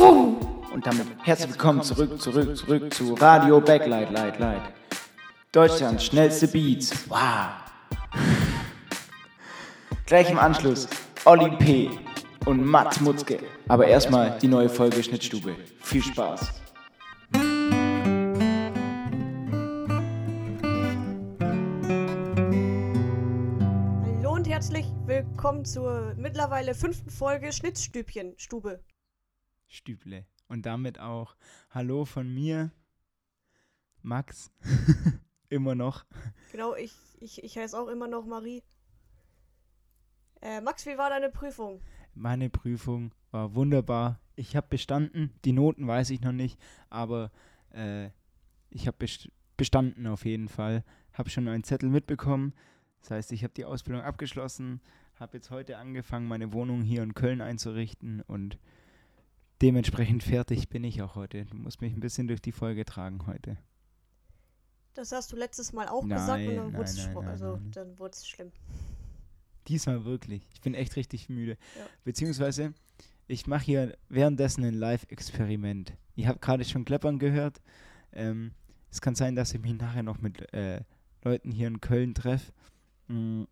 Und damit herzlich willkommen zurück, zurück, zurück zu Radio Backlight, Light, Light. Deutschlands schnellste Beats. Wow. Gleich im Anschluss Olli P. und Mats Mutzke. Aber erstmal die neue Folge Schnittstube. Viel Spaß. Hallo und herzlich willkommen zur mittlerweile fünften Folge Schnitzstübchen Stube. Stüble. Und damit auch Hallo von mir, Max. immer noch. Genau, ich, ich, ich heiße auch immer noch Marie. Äh, Max, wie war deine Prüfung? Meine Prüfung war wunderbar. Ich habe bestanden. Die Noten weiß ich noch nicht, aber äh, ich habe best bestanden auf jeden Fall. Habe schon einen Zettel mitbekommen. Das heißt, ich habe die Ausbildung abgeschlossen, habe jetzt heute angefangen, meine Wohnung hier in Köln einzurichten und dementsprechend fertig bin ich auch heute. Du musst mich ein bisschen durch die Folge tragen heute. Das hast du letztes Mal auch Nein, gesagt und dann wurde es also, nein. schlimm. Diesmal wirklich. Ich bin echt richtig müde. Ja. Beziehungsweise, ich mache hier währenddessen ein Live-Experiment. Ihr habt gerade schon Kleppern gehört. Ähm, es kann sein, dass ich mich nachher noch mit äh, Leuten hier in Köln treffe. mh,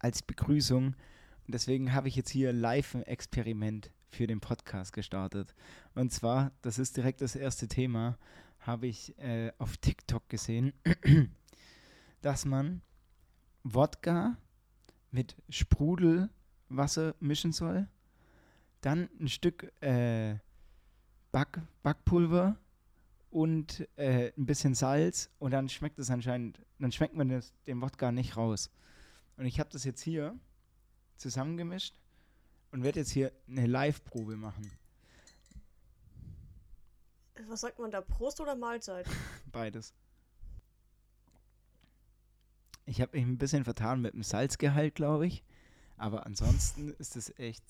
Als Begrüßung. Und deswegen habe ich jetzt hier live ein Experiment für den Podcast gestartet. Und zwar, das ist direkt das erste Thema, habe ich äh, auf TikTok gesehen, dass man Wodka mit Sprudelwasser mischen soll. Dann ein Stück äh, Back, Backpulver und äh, ein bisschen Salz und dann schmeckt es anscheinend, dann schmeckt man das, den Wodka nicht raus. Und ich habe das jetzt hier zusammengemischt und werde jetzt hier eine Live-Probe machen. Was sagt man da? Prost oder Mahlzeit? Beides. Ich habe mich ein bisschen vertan mit dem Salzgehalt, glaube ich. Aber ansonsten ist es echt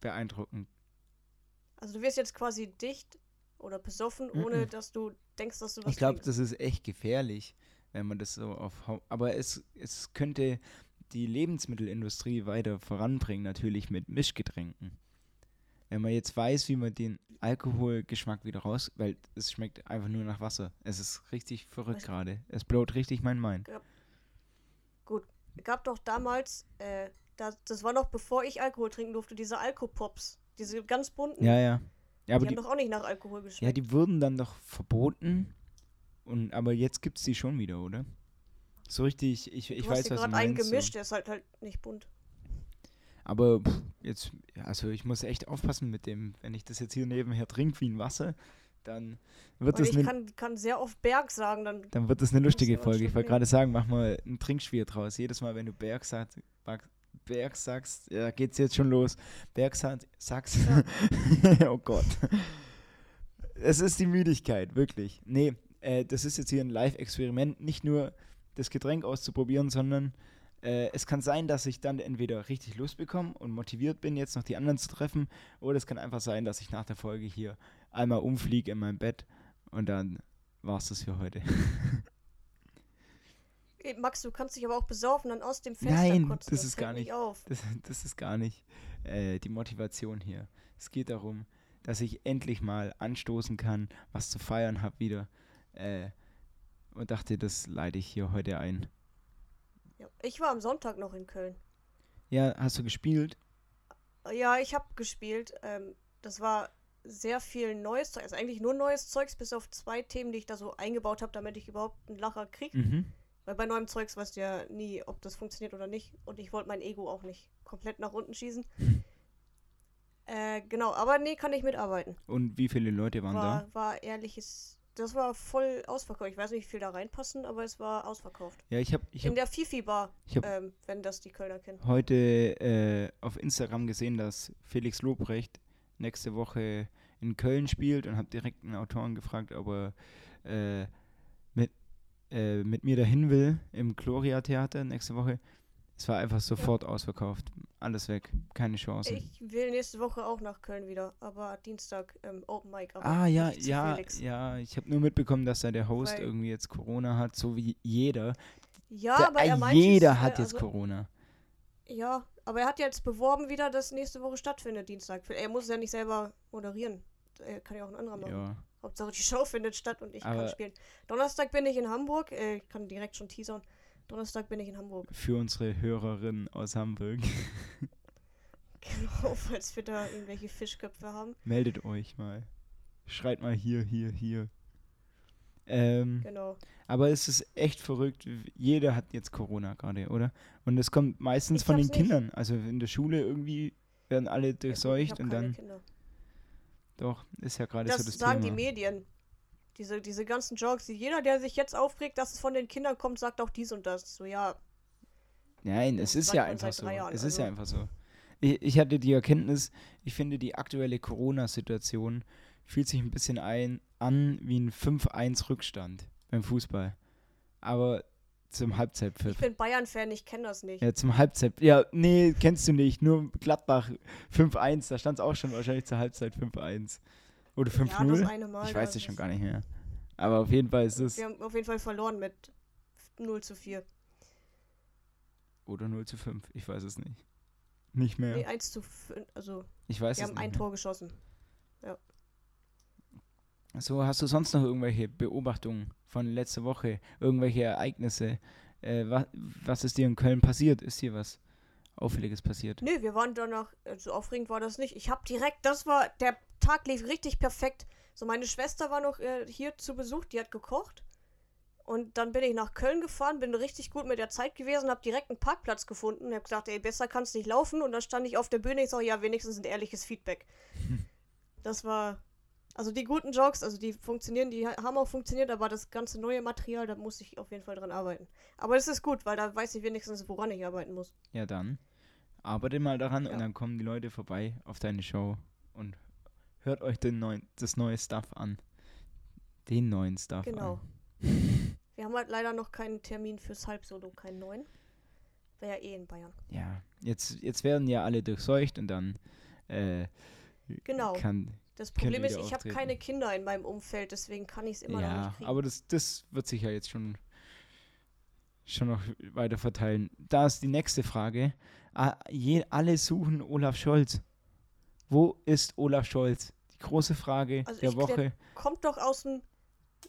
beeindruckend. Also du wirst jetzt quasi dicht oder besoffen, ohne Mhm. dass du denkst, dass du was Ich glaube, das ist echt gefährlich, wenn man das so auf. Aber es, es könnte die Lebensmittelindustrie weiter voranbringen, natürlich mit Mischgetränken. Wenn man jetzt weiß, wie man den Alkoholgeschmack wieder raus, weil es schmeckt einfach nur nach Wasser. Es ist richtig verrückt gerade. Es blowt richtig mein Mind. gab doch damals, äh, das, das war noch bevor ich Alkohol trinken durfte, diese Alkopops. Diese ganz bunten. Ja, ja. Ja, aber die die, haben doch auch nicht nach Alkohol geschmeckt. ja, die wurden dann doch verboten. Und, aber jetzt gibt es die schon wieder, oder? So richtig, ich, ich du weiß, was du gerade einen meinst. gemischt, So. der ist halt halt nicht bunt. Aber pff, jetzt, also ich muss echt aufpassen mit dem, wenn ich das jetzt hier nebenher trinke wie ein Wasser, dann wird Und das ich eine kann, kann sehr oft Berg sagen, dann dann wird das eine lustige Folge. Ich wollte gerade sagen, mach mal ein Trinkspiel draus. Jedes Mal, wenn du Berg sagst, Berg sagst, ja, geht's jetzt schon los. Berg sagt, sagst, oh Gott. Es ist die Müdigkeit, wirklich. Nee, äh, das ist jetzt hier ein Live-Experiment. Nicht nur das Getränk auszuprobieren, sondern äh, es kann sein, dass ich dann entweder richtig Lust bekomme und motiviert bin, jetzt noch die anderen zu treffen, oder es kann einfach sein, dass ich nach der Folge hier einmal umfliege in mein Bett und dann war's das für heute. Max, du kannst dich aber auch besaufen, dann aus dem Fenster Nein, kotzen. das ist fällt gar nicht- auf. Das, das ist gar nicht äh, die Motivation hier. Es geht darum, dass ich endlich mal anstoßen kann, was zu feiern habe wieder. Äh, und dachte, das leite ich hier heute ein. Ja. Ich war am Sonntag noch in Köln. Ja, hast du gespielt? Ja, ich habe gespielt. Ähm, das war sehr viel neues Zeug. Also eigentlich nur neues Zeugs, bis auf zwei Themen, die ich da so eingebaut habe, damit ich überhaupt einen Lacher kriege. Mhm. Weil bei neuem Zeugs weißt du ja nie, ob das funktioniert oder nicht. Und ich wollte mein Ego auch nicht komplett nach unten schießen. äh, genau, aber nee, kann ich mitarbeiten. Und wie viele Leute waren War, war ehrliches. Das war voll ausverkauft. Ich weiß nicht, wie viel da reinpassen, aber es war ausverkauft. Ja, ich habe ich In hab der Fifi-Bar, ähm, wenn das die Kölner kennen. heute äh, auf Instagram gesehen, dass Felix Lobrecht nächste Woche in Köln spielt und habe direkt einen Autoren gefragt, ob er äh, mit, äh, mit mir dahin will im Gloria Theater nächste Woche. Es war einfach sofort ausverkauft. Alles weg. Keine Chance. Ich will nächste Woche auch nach Köln wieder, aber Dienstag ähm, Open Mic. Aber Ah ja, ja, Felix. ja. Ich habe nur mitbekommen, dass da der Host Weil- irgendwie jetzt Corona hat, so wie jeder. Ja, Der- aber er äh, meinte, jeder hat äh, jetzt also, Corona. Ja, Aber er hat jetzt beworben wieder, dass nächste Woche stattfindet, Dienstag. Er muss es ja nicht selber moderieren. Er kann ja auch ein anderer machen. Ja. Hauptsache die Show findet statt und ich Aber- kann spielen. Donnerstag bin ich in Hamburg. Äh, ich kann direkt schon teasern. Donnerstag bin ich in Hamburg. Für unsere Hörerinnen aus Hamburg. Genau, falls wir da irgendwelche Fischköpfe haben. Meldet euch mal. Schreit mal hier, hier, hier. Ähm, Genau. aber es ist echt verrückt. Jeder hat jetzt Corona gerade, oder? Und es kommt meistens Ich von den nicht. Kindern. Also in der Schule irgendwie werden alle durchseucht und dann, Kinder. doch, ist ja gerade Das, so das sagen Thema. die Medien. Diese, diese ganzen Jokes, die jeder, der sich jetzt aufregt, dass es von den Kindern kommt, sagt auch dies und das. So, ja, Nein, es ist ja einfach so. Jahren, es ist ja also- einfach so. Ich, ich hatte die Erkenntnis, ich finde, die aktuelle Corona-Situation fühlt sich ein bisschen ein, an wie ein 5-1-Rückstand beim Fußball. Aber zum Halbzeitpfiff. ich bin Bayern-Fan, ich kenne das nicht. Ja, zum Halbzeit. Ja, nee, kennst du nicht. Nur Gladbach 5-1, da stand es auch schon wahrscheinlich zur Halbzeit 5-1. Oder Ja, das 5-0. eine Mal. ich weiß es schon gar nicht mehr. Aber auf jeden Fall ist es. Wir haben auf jeden Fall verloren mit 0 zu 4. Oder 0 zu 5, ich weiß es nicht. Nicht mehr. Nee, 1 zu 5. Also, ich weiß wir es haben nicht. ein mehr. Tor geschossen. So, hast du sonst noch irgendwelche Beobachtungen von letzter Woche? Irgendwelche Ereignisse? Äh, was, was ist dir in Köln passiert? Ist dir was Auffälliges passiert? Nee, wir waren danach, äh, so aufregend war das nicht. Ich habe direkt, das war, der Tag lief richtig perfekt. So, meine Schwester war noch äh, hier zu Besuch, die hat gekocht. Und dann bin ich nach Köln gefahren, bin richtig gut mit der Zeit gewesen, habe direkt einen Parkplatz gefunden. Hab gesagt, ey, besser kannst nicht laufen. Und dann stand ich auf der Bühne, ich sag, ja, wenigstens ein ehrliches Feedback. Das war, also die guten Jokes, also die funktionieren, die ha- haben auch funktioniert, aber das ganze neue Material, da muss ich auf jeden Fall dran arbeiten. Aber es ist gut, weil da weiß ich wenigstens, woran ich arbeiten muss. Ja, dann arbeite mal daran Ja. und dann kommen die Leute vorbei auf deine Show und hört euch den neuen, das neue Stuff an. Den neuen Stuff Genau. an. Wir haben halt leider noch keinen Termin fürs Halbsolo, keinen neuen. Wäre ja eh in Bayern. Ja, jetzt, jetzt werden ja alle durchseucht und dann äh, Genau. kann. Das Problem ist, ich habe keine Kinder in meinem Umfeld, deswegen kann ich es immer noch Ja, nicht kriegen. aber das, das wird sich ja jetzt schon, schon noch weiter verteilen. Da ist die nächste Frage. Alle suchen Olaf Scholz. Wo ist Olaf Scholz? Die große Frage Also der Woche. klär- Kommt doch aus dem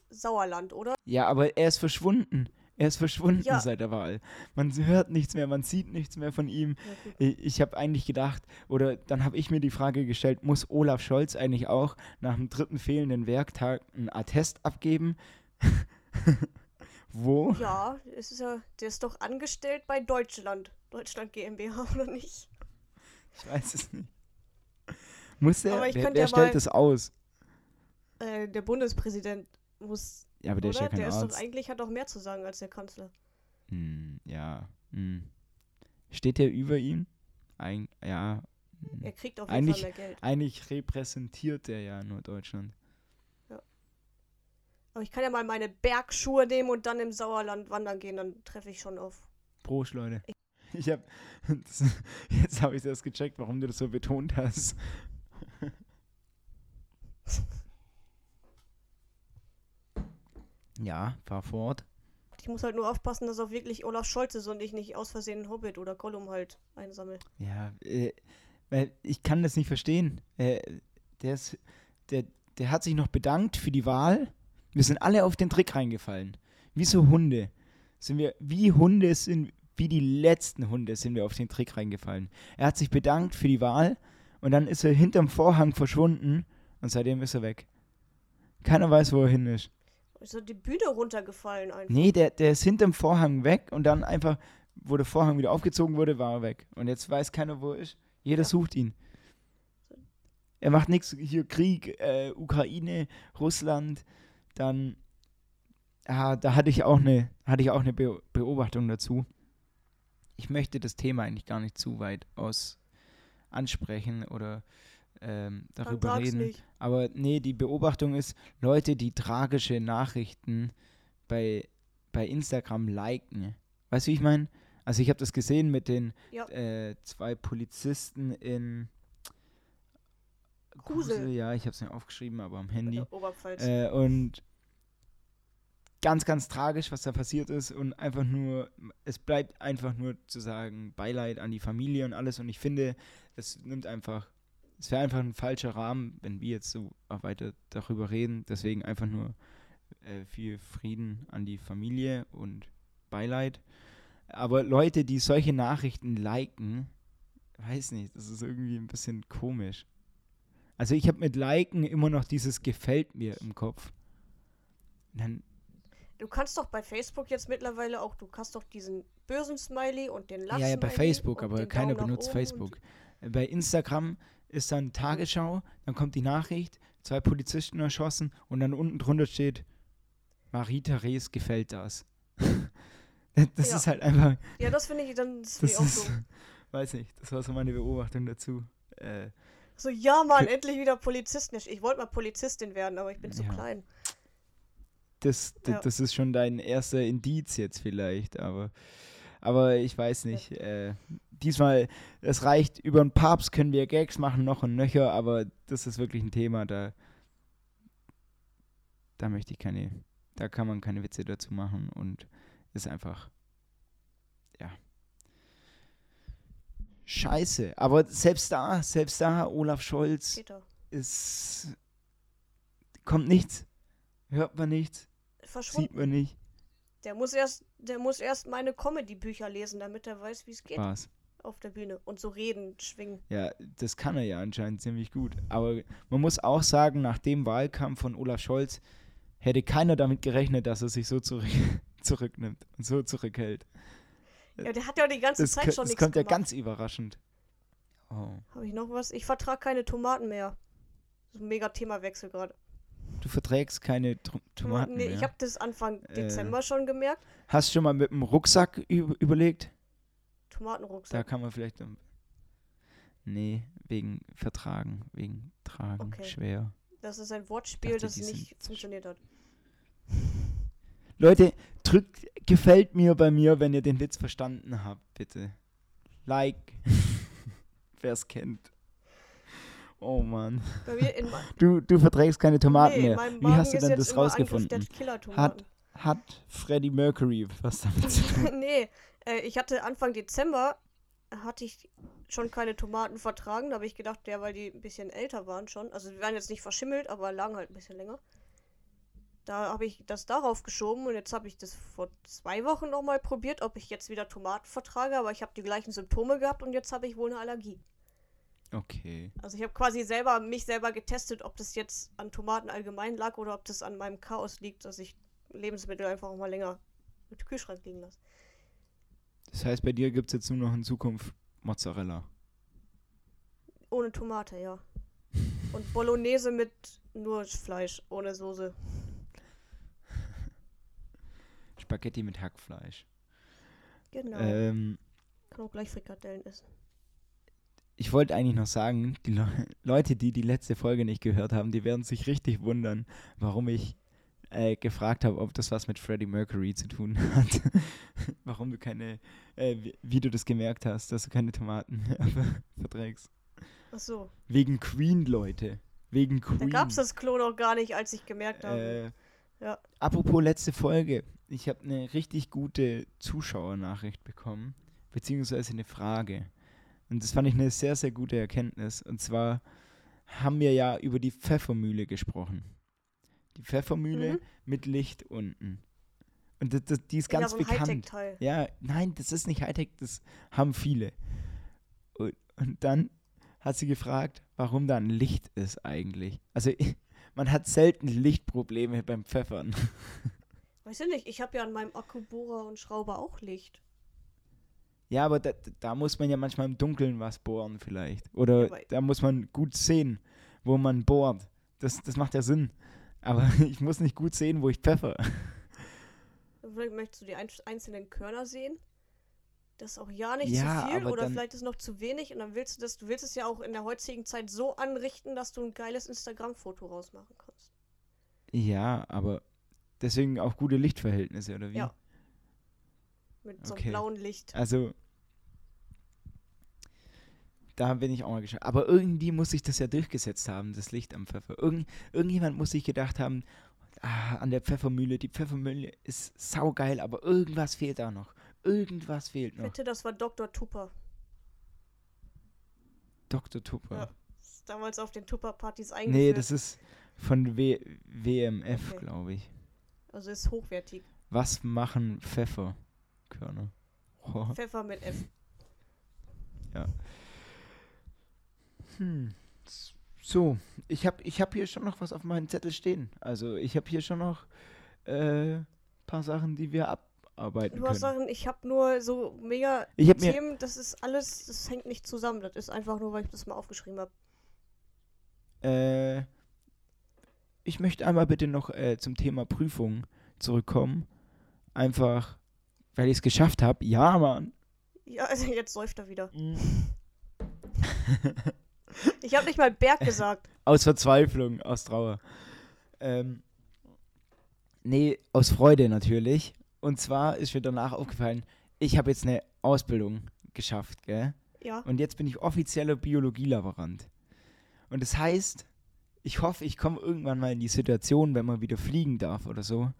Sauerland, oder? Ja, aber er ist verschwunden. Er ist verschwunden Ja. seit der Wahl. Man hört nichts mehr, man sieht nichts mehr von ihm. Ja, gut. Ich, ich habe eigentlich gedacht, oder dann habe ich mir die Frage gestellt, muss Olaf Scholz eigentlich auch nach dem dritten fehlenden Werktag einen Attest abgeben? Wo? Ja, es ist ja, der ist doch angestellt bei Deutschland. Deutschland GmbH, oder nicht? Ich weiß es nicht. Muss der? Aber ich wer wer ja stellt mal- das aus? Äh, der Bundespräsident muss, Ja, aber der oder? ist ja kein der ist Arzt. doch eigentlich, hat doch mehr zu sagen als der Kanzler. Hm, ja. Hm. Steht der über ihm? Ein, ja. hm. Er kriegt auf jeden Eigentlich- Fall mehr Geld. Eigentlich repräsentiert der ja nur Deutschland. Aber ich kann ja mal meine Bergschuhe nehmen und dann im Sauerland wandern gehen, dann treffe ich schon auf. Prost, Leute. Ich hab. Das, jetzt habe ich das gecheckt, warum du das so betont hast. Ja, fahr fort. Ich muss halt nur aufpassen, dass auch wirklich Olaf Scholz ist und ich nicht aus Versehen einen Hobbit oder Gollum halt einsammle. Ja, äh, weil ich kann das nicht verstehen. Äh, der, ist, der, der hat sich noch bedankt für die Wahl. Wir sind alle auf den Trick reingefallen. Wie so Hunde. Sind wir, wie Hunde sind, wie die letzten Hunde sind wir auf den Trick reingefallen. Er hat sich bedankt für die Wahl und dann ist er hinterm Vorhang verschwunden und seitdem ist er weg. Keiner weiß, wo er hin ist. Ist so die Bühne runtergefallen einfach. Nee, der, der ist hinterm Vorhang weg und dann einfach, wo der Vorhang wieder aufgezogen wurde, war er weg. Und jetzt weiß keiner, wo er ist. Jeder Ja. sucht ihn. Er macht nichts. Hier Krieg, äh, Ukraine, Russland. Dann, ah, da hatte ich auch eine, hatte ich auch eine Be Beobachtung dazu. Ich möchte das Thema eigentlich gar nicht zu weit aus ansprechen oder ähm, darüber reden. nicht. Aber nee, die Beobachtung ist, Leute, die tragische Nachrichten bei, bei Instagram liken. Weißt du, wie ich meine? Also ich habe das gesehen mit den Ja. äh, zwei Polizisten in Kusel. Ja, ich habe es mir aufgeschrieben, aber am Handy. Äh, Oberpfalz. Äh, und ganz, ganz tragisch, was da passiert ist und einfach nur, es bleibt einfach nur zu sagen, Beileid an die Familie und alles und ich finde, das nimmt einfach, es wäre einfach ein falscher Rahmen, wenn wir jetzt so weiter darüber reden, deswegen einfach nur äh, viel Frieden an die Familie und Beileid. Aber Leute, die solche Nachrichten liken, weiß nicht, das ist irgendwie ein bisschen komisch. Also ich habe mit Liken immer noch dieses gefällt mir im Kopf. Dann Du kannst doch bei Facebook jetzt mittlerweile auch, du kannst doch diesen bösen Smiley und den Lach Ja, ja, bei Facebook, aber keiner benutzt Facebook. Bei Instagram ist dann Tagesschau, dann kommt die Nachricht, zwei Polizisten erschossen und dann unten drunter steht, Marie-Therese gefällt das. das Ja. ist halt einfach, ja, das finde ich dann das das ich auch ist, so. weiß nicht, das war so meine Beobachtung dazu. Äh, So, ja, Mann, Ke- endlich wieder Polizisten. Ich, wollte mal Polizistin werden, aber ich bin zu Ja. klein. das, Ja. das ist schon dein erster Indiz jetzt vielleicht, aber, aber ich weiß nicht. Äh, diesmal, es reicht, über den Papst können wir Gags machen, noch und nöcher, aber das ist wirklich ein Thema, da, da möchte ich keine, da kann man keine Witze dazu machen und ist einfach, ja. Scheiße, aber selbst da, selbst da, Olaf Scholz Peter. ist, kommt nichts, hört man nichts, Verschwunden. sieht man nicht. Der muss erst, der muss erst meine Comedy-Bücher lesen, damit er weiß, wie es geht Spaß. auf der Bühne. Und so reden, schwingen. Ja, das kann er ja anscheinend ziemlich gut. Aber man muss auch sagen, nach dem Wahlkampf von Olaf Scholz hätte keiner damit gerechnet, dass er sich so zurück, zurücknimmt und so zurückhält. Ja, der hat ja die ganze Das, Zeit schon das nichts kommt ja gemacht. ganz überraschend. Oh. Habe ich noch was? Ich vertrage keine Tomaten mehr. So ein mega Themawechsel gerade. Du verträgst keine Tr- Tomaten nee, mehr. ich habe das Anfang Äh. Dezember schon gemerkt. Hast du schon mal mit dem Rucksack üb- überlegt? Da Tomatenrucksack. kann man vielleicht... Nee, wegen Vertragen, wegen Tragen, Okay. schwer. Das ist ein Wortspiel, dachte, das nicht funktioniert hat. Leute, drückt gefällt mir bei mir, wenn ihr den Witz verstanden habt, bitte. Like. Wer es kennt. Oh Mann. Bei mir in, ma- Du, du verträgst keine Tomaten nee, mehr. Wie Magen hast du denn das rausgefunden? Killer-Tomaten. Hat Freddie Mercury was damit zu tun? nee, äh, ich hatte Anfang Dezember, hatte ich schon keine Tomaten vertragen. Da habe ich gedacht, ja, weil die ein bisschen älter waren schon. Also die waren jetzt nicht verschimmelt, aber lagen halt ein bisschen länger. Da habe ich das darauf geschoben und jetzt habe ich das vor zwei Wochen nochmal probiert, ob ich jetzt wieder Tomaten vertrage, aber ich habe die gleichen Symptome gehabt und jetzt habe ich wohl eine Allergie. Okay. Also ich habe quasi selber mich selber getestet, ob das jetzt an Tomaten allgemein lag oder ob das an meinem Chaos liegt, dass ich Lebensmittel einfach auch mal länger im Kühlschrank liegen lasse. Das heißt, bei dir gibt es jetzt nur noch in Zukunft Mozzarella. Ohne Tomate, ja. Und Bolognese mit nur Fleisch, ohne Soße. Spaghetti mit Hackfleisch. Genau. Ähm, Kann auch gleich Frikadellen essen. ich wollte eigentlich noch sagen, die Le Leute, die die letzte Folge nicht gehört haben, die werden sich richtig wundern, warum ich äh, gefragt habe, ob das was mit Freddie Mercury zu tun hat. warum du keine, äh, wie, wie du das gemerkt hast, dass du keine Tomaten mehr ver- verträgst. Ach so. Wegen Queen, Leute. Wegen Queen. Da gab's das Klo noch gar nicht, als ich gemerkt habe. Äh, Ja. Apropos letzte Folge. Ich habe eine richtig gute Zuschauernachricht bekommen, beziehungsweise eine Frage. Und das fand ich eine sehr, sehr gute Erkenntnis. Und zwar haben wir ja über die Pfeffermühle gesprochen. Die Pfeffermühle Mhm. mit Licht unten. Und das, das, die ist ganz ja, so bekannt. Ja, nein, das ist nicht Hightech, das haben viele. Und, und dann hat sie gefragt, warum da ein Licht ist eigentlich. Also man hat selten Lichtprobleme beim Pfeffern. Weiß ich nicht, ich habe ja an meinem Akkubohrer und Schrauber auch Licht. Ja, aber da, da muss man ja manchmal im Dunkeln was bohren vielleicht. Oder Ja, da muss man gut sehen, wo man bohrt. Das, das macht ja Sinn. Aber ich muss nicht gut sehen, wo ich pfeffer. Vielleicht möchtest du die ein einzelnen Körner sehen. Das ist auch ja nicht Ja, zu viel oder dann- vielleicht ist noch zu wenig und dann willst du das, du willst es ja auch in der heutigen Zeit so anrichten, dass du ein geiles Instagram-Foto rausmachen kannst. Ja, aber deswegen auch gute Lichtverhältnisse, oder wie? Ja. Mit so einem Okay. blauen Licht. Also, da bin ich auch mal gespannt. Aber irgendwie muss sich das ja durchgesetzt haben, das Licht am Pfeffer. Irgend, irgendjemand muss sich gedacht haben, ah, an der Pfeffermühle. Die Pfeffermühle ist saugeil, aber irgendwas fehlt da noch. Irgendwas fehlt noch. Bitte, das war Dr. Tupper. Dr. Tupper. Ja. Ist damals auf den Tupper-Partys eingeführt. nee, das ist von w WMF, Okay. glaube ich. Also ist hochwertig. Was machen Pfefferkörner? Oh. Pfeffer mit F. Hm. So, ich habe ich hab hier schon noch was auf meinem Zettel stehen. Also ich habe hier schon noch äh, paar Sachen, die wir abarbeiten Du hast können. Sachen, ich habe nur so mega Ich mir, Themen, das ist alles, das hängt nicht zusammen. Das ist einfach nur, weil ich das mal aufgeschrieben habe. äh, ich möchte einmal bitte noch äh, zum Thema Prüfung zurückkommen. Einfach, weil ich es geschafft habe. Ja, Mann. Ja, also jetzt säuft er wieder. Ich habe nicht mal Berg gesagt. Aus Verzweiflung, aus Trauer. Ähm, nee, aus Freude natürlich. Und zwar ist mir danach aufgefallen, ich habe jetzt eine Ausbildung geschafft, gell? Ja. Und jetzt bin ich offizieller Biologielaborant. Und das heißt, ich hoffe, ich komme irgendwann mal in die Situation, wenn man wieder fliegen darf oder so,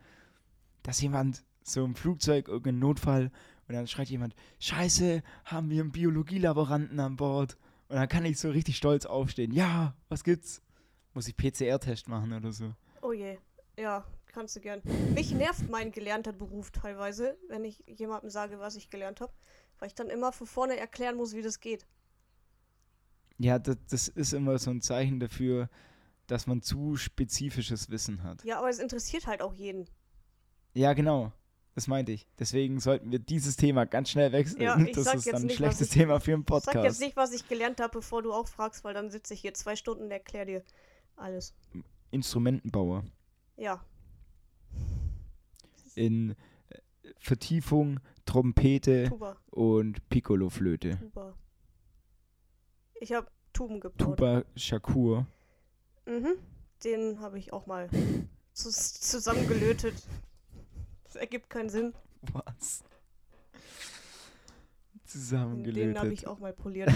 dass jemand so im Flugzeug irgendeinen Notfall und dann schreit jemand, Scheiße, haben wir einen Biologielaboranten an Bord. Und dann kann ich so richtig stolz aufstehen. Ja, was gibt's? Muss ich PCR-Test machen oder so? Oh je. Ja, kannst du gern. Mich nervt mein gelernter Beruf teilweise, wenn ich jemandem sage, was ich gelernt habe. Weil ich dann immer von vorne erklären muss, wie das geht. Ja, das, das ist immer so ein Zeichen dafür, dass man zu spezifisches Wissen hat. Ja, aber es interessiert halt auch jeden. Ja, genau. Das meinte ich. Deswegen sollten wir dieses Thema ganz schnell wechseln. Ja, ich das sag ist jetzt dann ein nicht, schlechtes ich- Thema für einen Ich sag jetzt Podcast. nicht, was ich gelernt habe, bevor du auch fragst, weil dann sitze ich hier zwei Stunden und erkläre dir alles. Instrumentenbauer Ja. In äh, Vertiefung, Trompete Tuba. und Piccolo-Flöte. Tuba. Ich habe Tuben gebaut. Tuba Shakur. Mhm. Den habe ich auch mal zus zusammengelötet. Das ergibt keinen Sinn. Was? Den habe Zusammengelötet. ich auch mal poliert.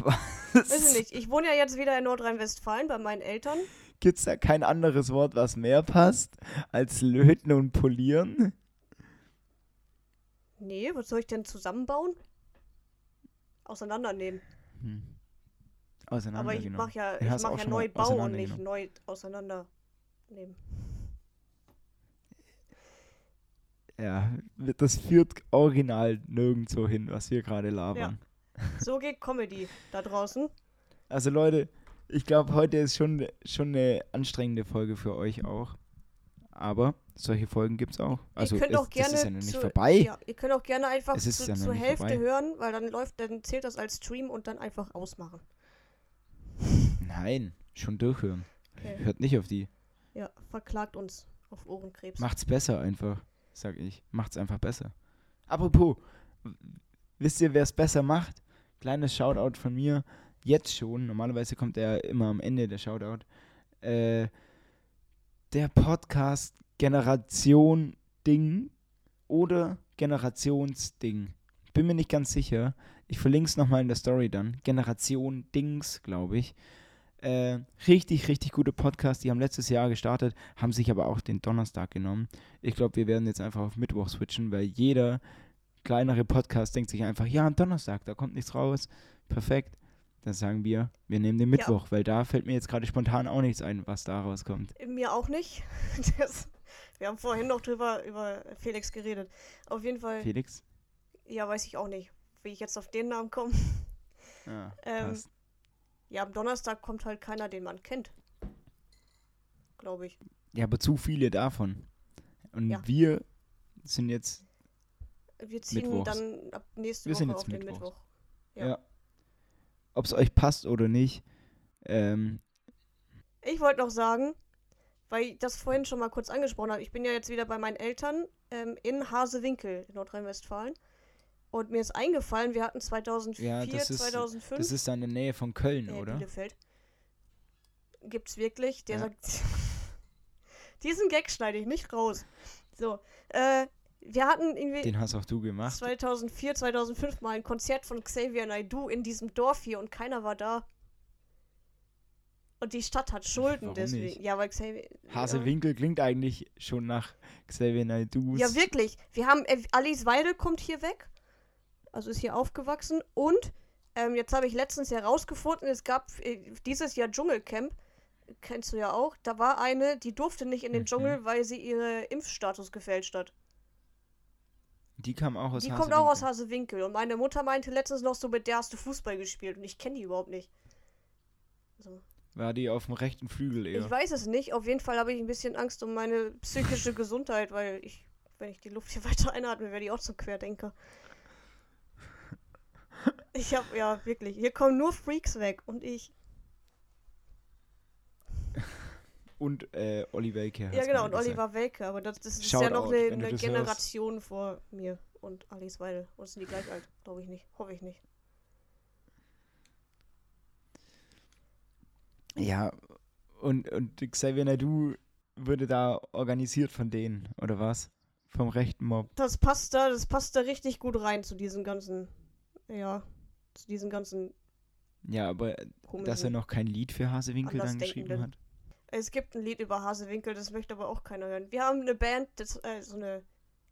Was? Weiß ich nicht. Ich wohne ja jetzt wieder in Nordrhein-Westfalen bei meinen Eltern. Gibt's da kein anderes Wort, was mehr passt als löten und polieren? Nee, was soll ich denn zusammenbauen? Auseinandernehmen. Hm. Aber ich mache ja, Ja, ich mach ja neu Bau und nicht neu auseinandernehmen. Ja, das führt original nirgendwo hin, was wir gerade labern. So geht Comedy da draußen. Also Leute, ich glaube, heute ist schon, schon eine anstrengende Folge für euch auch. Aber solche Folgen gibt es auch. Also ihr könnt es, auch gerne das ist ja noch nicht zu, vorbei. Ja, ihr könnt auch gerne einfach Es zu, ja zur Hälfte vorbei. hören, weil dann läuft, dann zählt das als Stream und dann einfach ausmachen. Nein, schon durchhören. Okay. Hört nicht auf die. Ja, verklagt uns auf Ohrenkrebs. Macht's besser einfach, sag ich. Macht's einfach besser. Apropos, wisst ihr, wer es besser macht? Kleines Shoutout von mir. Jetzt schon. Normalerweise kommt er immer am Ende, der Shoutout. Äh, der Podcast Generation Ding oder Generationsding. Bin mir nicht ganz sicher. Ich verlinke es nochmal in der Story dann. Generation Dings, glaube ich. Äh, richtig, richtig gute Podcast. Die haben letztes Jahr gestartet, haben sich aber auch den Donnerstag genommen. Ich glaube, wir werden jetzt einfach auf Mittwoch switchen, weil jeder kleinere Podcast denkt sich einfach, ja, am Donnerstag, da kommt nichts raus. Perfekt. Dann sagen wir, wir nehmen den Ja. Mittwoch, weil da fällt mir jetzt gerade spontan auch nichts ein, was da rauskommt. Mir auch nicht. Das, wir haben vorhin noch drüber über Felix geredet. Auf jeden Fall, Felix? ja, weiß ich auch nicht, wie ich jetzt auf den Namen komme. Ja, Ähm. Ja, am Donnerstag kommt halt keiner, den man kennt. Glaube ich. ja, aber zu viele davon. Und Ja. wir sind jetzt, Wir ziehen Mittwochs. dann ab nächste Wir sind Woche jetzt auf den Mittwochs. Mittwoch. ja, Ja. Ob es euch passt oder nicht, ähm, Ich wollte noch sagen, weil ich das vorhin schon mal kurz angesprochen habe, ich bin ja jetzt wieder bei meinen Eltern ähm, in Hasewinkel in Nordrhein-Westfalen. Und mir ist eingefallen, wir hatten 2004, Ja, das ist- 2005 das ist da in der Nähe von Köln, äh, oder? Bielefeld. Gibt's wirklich, der Ja. sagt, diesen Gag schneide ich nicht raus. So, äh, wir hatten irgendwie Den hast auch du gemacht. 2004, 2005 mal ein Konzert von Xavier Naidoo in diesem Dorf hier und keiner war da. Und die Stadt hat Schulden Warum deswegen. nicht? Ja, weil Xavier. Hasewinkel klingt eigentlich schon nach Xavier Naidus. Ja, wirklich. Wir haben. Äh, Alice Weidel kommt hier weg. Also ist hier aufgewachsen. Und ähm, jetzt habe ich letztens herausgefunden, es gab äh, dieses Jahr Dschungelcamp. Kennst du ja auch. Da war eine, die durfte nicht in den Mhm. Dschungel, weil sie ihren Impfstatus gefälscht hat. Die kam auch aus Die kommt auch aus Hasewinkel. Hasewinkel. Und meine Mutter meinte letztens noch so, mit der hast du Fußball gespielt. Und ich kenne die überhaupt nicht. So. War die auf dem rechten Flügel eher. Ich weiß es nicht. Auf jeden Fall habe ich ein bisschen Angst um meine psychische Gesundheit, weil ich, wenn ich die Luft hier weiter einatme, werde ich auch zum Querdenker. Ich habe, ja, wirklich. Hier kommen nur Freaks weg und ich. Und äh, Olli Welke. Ja, genau, und gesagt. Oliver Welke. Aber das, das ist ja noch eine, du eine das Generation vor mir und Alice Weidel. Und sind die gleich alt? Glaube ich nicht. Hoffe ich nicht. Ja, und, und Xavier Naidoo wurde da organisiert von denen, oder was? Vom rechten Mob. Das passt da, das passt da richtig gut rein zu diesem ganzen. Ja. Zu diesem ganzen Ja, aber komischen. dass er noch kein Lied für Hasewinkel dann geschrieben hat. Es gibt ein Lied über Hasewinkel, das möchte aber auch keiner hören. Wir haben eine Band, das, äh, so eine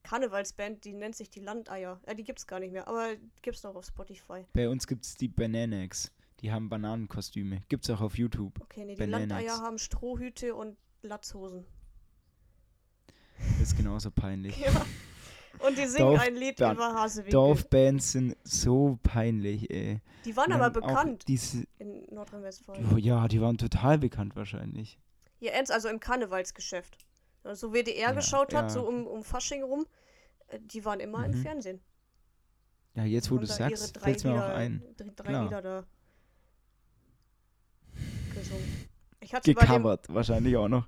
Karnevalsband, die nennt sich die Landeier. Ja, die gibt's gar nicht mehr, aber gibt's noch auf Spotify. Bei uns gibt's die Bananax. Die haben Bananenkostüme. Gibt's auch auf YouTube. Okay, nee, die Bananas. Landeier haben Strohhüte und Latzhosen. ist genauso peinlich. Ja. Und die singen Dorf- ein Lied Ba- über Hasewinkel. Dorfbands sind so peinlich, ey. Die waren aber bekannt Diese, in Nordrhein-Westfalen. ja, die waren total bekannt wahrscheinlich. Ja, ernst, also im Karnevalsgeschäft. So WDR Ja, geschaut hat, ja. so um, um Fasching rum, äh, die waren immer im Mhm. Fernsehen. Ja, jetzt wo du da sagst, fällt's mir auch ein. Drei, Klar. Lieder da gesungen. Ich hatte Gecovert wahrscheinlich auch noch.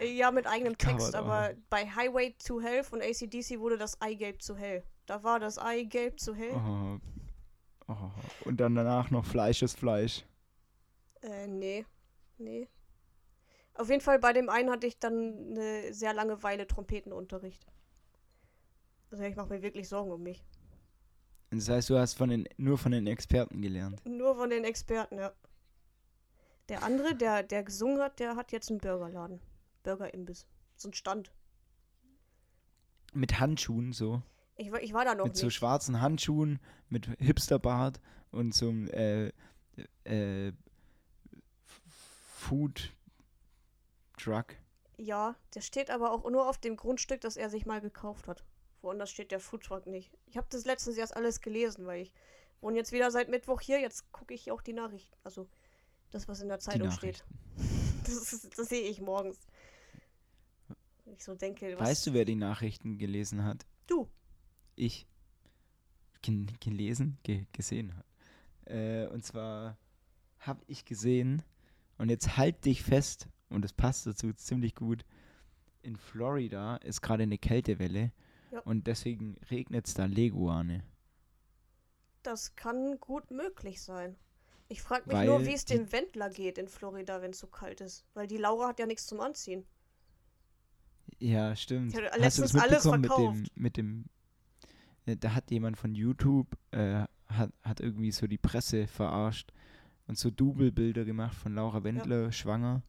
ja, mit eigenem Text, Gecovert, aber bei Highway to Hell von ACDC wurde das Eigelb zu hell. Da war das Eigelb zu hell. Oh. Oh. Und dann danach noch Fleisch ist Fleisch. Äh, nee. Nee. Auf jeden Fall bei dem einen hatte ich dann eine sehr lange Weile Trompetenunterricht. Also ich mache mir wirklich Sorgen um mich. Das heißt, du hast von den, nur von den Experten gelernt. Nur von den Experten, ja. Der andere, der, der gesungen hat, der hat jetzt einen Burgerladen. Burgerimbiss. So ein Stand. Mit Handschuhen so. Ich, war- ich war da noch mit so nicht. schwarzen Handschuhen, mit Hipsterbart und so einem äh, äh, Food Truck. Ja, der steht aber auch nur auf dem Grundstück, das er sich mal gekauft hat. Woanders steht der Foodtruck nicht. Ich habe das letztens erst alles gelesen, weil ich wohne jetzt wieder seit Mittwoch hier. Jetzt gucke ich auch die Nachrichten. Also das, was in der Zeitung steht. Das, das sehe ich morgens. Ich so denke. Weißt du, wer die Nachrichten gelesen hat? Du. Ich. Gen gelesen? Ge gesehen hat. Äh, und zwar habe ich gesehen, und jetzt halt dich fest, und das passt dazu ziemlich gut. In Florida ist gerade eine Kältewelle Ja. und deswegen regnet es da Leguane. Das kann gut möglich sein. Ich frage mich nur, Weil wie es dem Wendler geht in Florida, wenn es so kalt ist. Weil die Laura hat ja nichts zum Anziehen. Ja, stimmt. Hatte Hast du das letztens alles mitbekommen mit dem, verkauft. mit dem, äh, da hat jemand von YouTube, äh, hat, hat irgendwie so die Presse verarscht und so Double-Bilder gemacht von Laura Wendler, schwanger.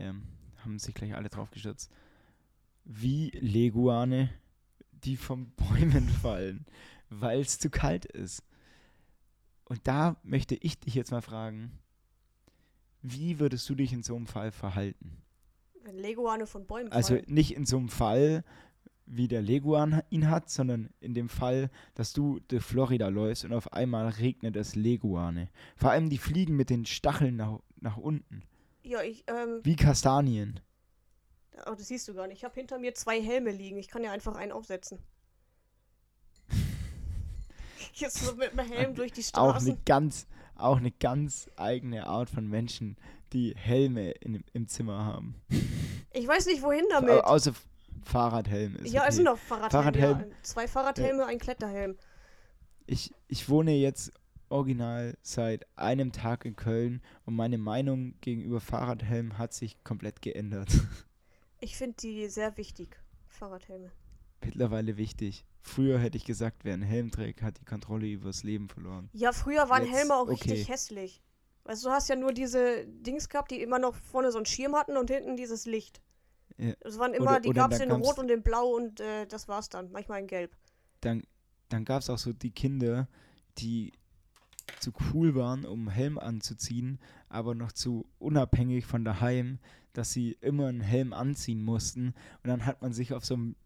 Ähm, haben sich gleich alle drauf gestürzt. Wie Leguane, die vom Bäumen fallen, weil es zu kalt ist. Und da möchte ich dich jetzt mal fragen, wie würdest du dich in so einem Fall verhalten? Wenn Leguane von Bäumen Also fallen. nicht in so einem Fall, wie der Leguan ihn hat, sondern in dem Fall, dass du durch Florida läufst und auf einmal regnet es Leguane. Vor allem die fliegen mit den Stacheln nach, nach unten. Ja, ich, ähm, Wie Kastanien. oh, das siehst du gar nicht. Ich habe hinter mir zwei Helme liegen. Ich kann ja einfach einen aufsetzen. Jetzt so mit dem Helm durch die Auch Straßen. eine ganz, auch eine ganz eigene Art von Menschen, die Helme in, im Zimmer haben. Ich weiß nicht, wohin damit. Au- Außer Fahrradhelm ist ja, okay. es sind doch Fahrradhelme. Fahrradhelm. Ja. Zwei Fahrradhelme, ein Kletterhelm. ich, ich wohne jetzt original seit einem Tag in Köln und meine Meinung gegenüber Fahrradhelm hat sich komplett geändert. Ich finde die sehr wichtig. Fahrradhelme. Mittlerweile wichtig. Früher hätte ich gesagt, wer einen Helm trägt, hat die Kontrolle übers Leben verloren. Ja, früher waren Jetzt, Helme auch okay. richtig hässlich. Weißt du, du hast ja nur diese Dings gehabt, die immer noch vorne so einen Schirm hatten und hinten dieses Licht. Ja. Waren immer, Oder- die gab es in Rot und in Blau und äh, das war's dann. Manchmal in Gelb. Dann, dann gab es auch so die Kinder, die zu cool waren, um einen Helm anzuziehen, aber noch zu unabhängig von daheim, dass sie immer einen Helm anziehen mussten. Und dann hat man sich auf so einen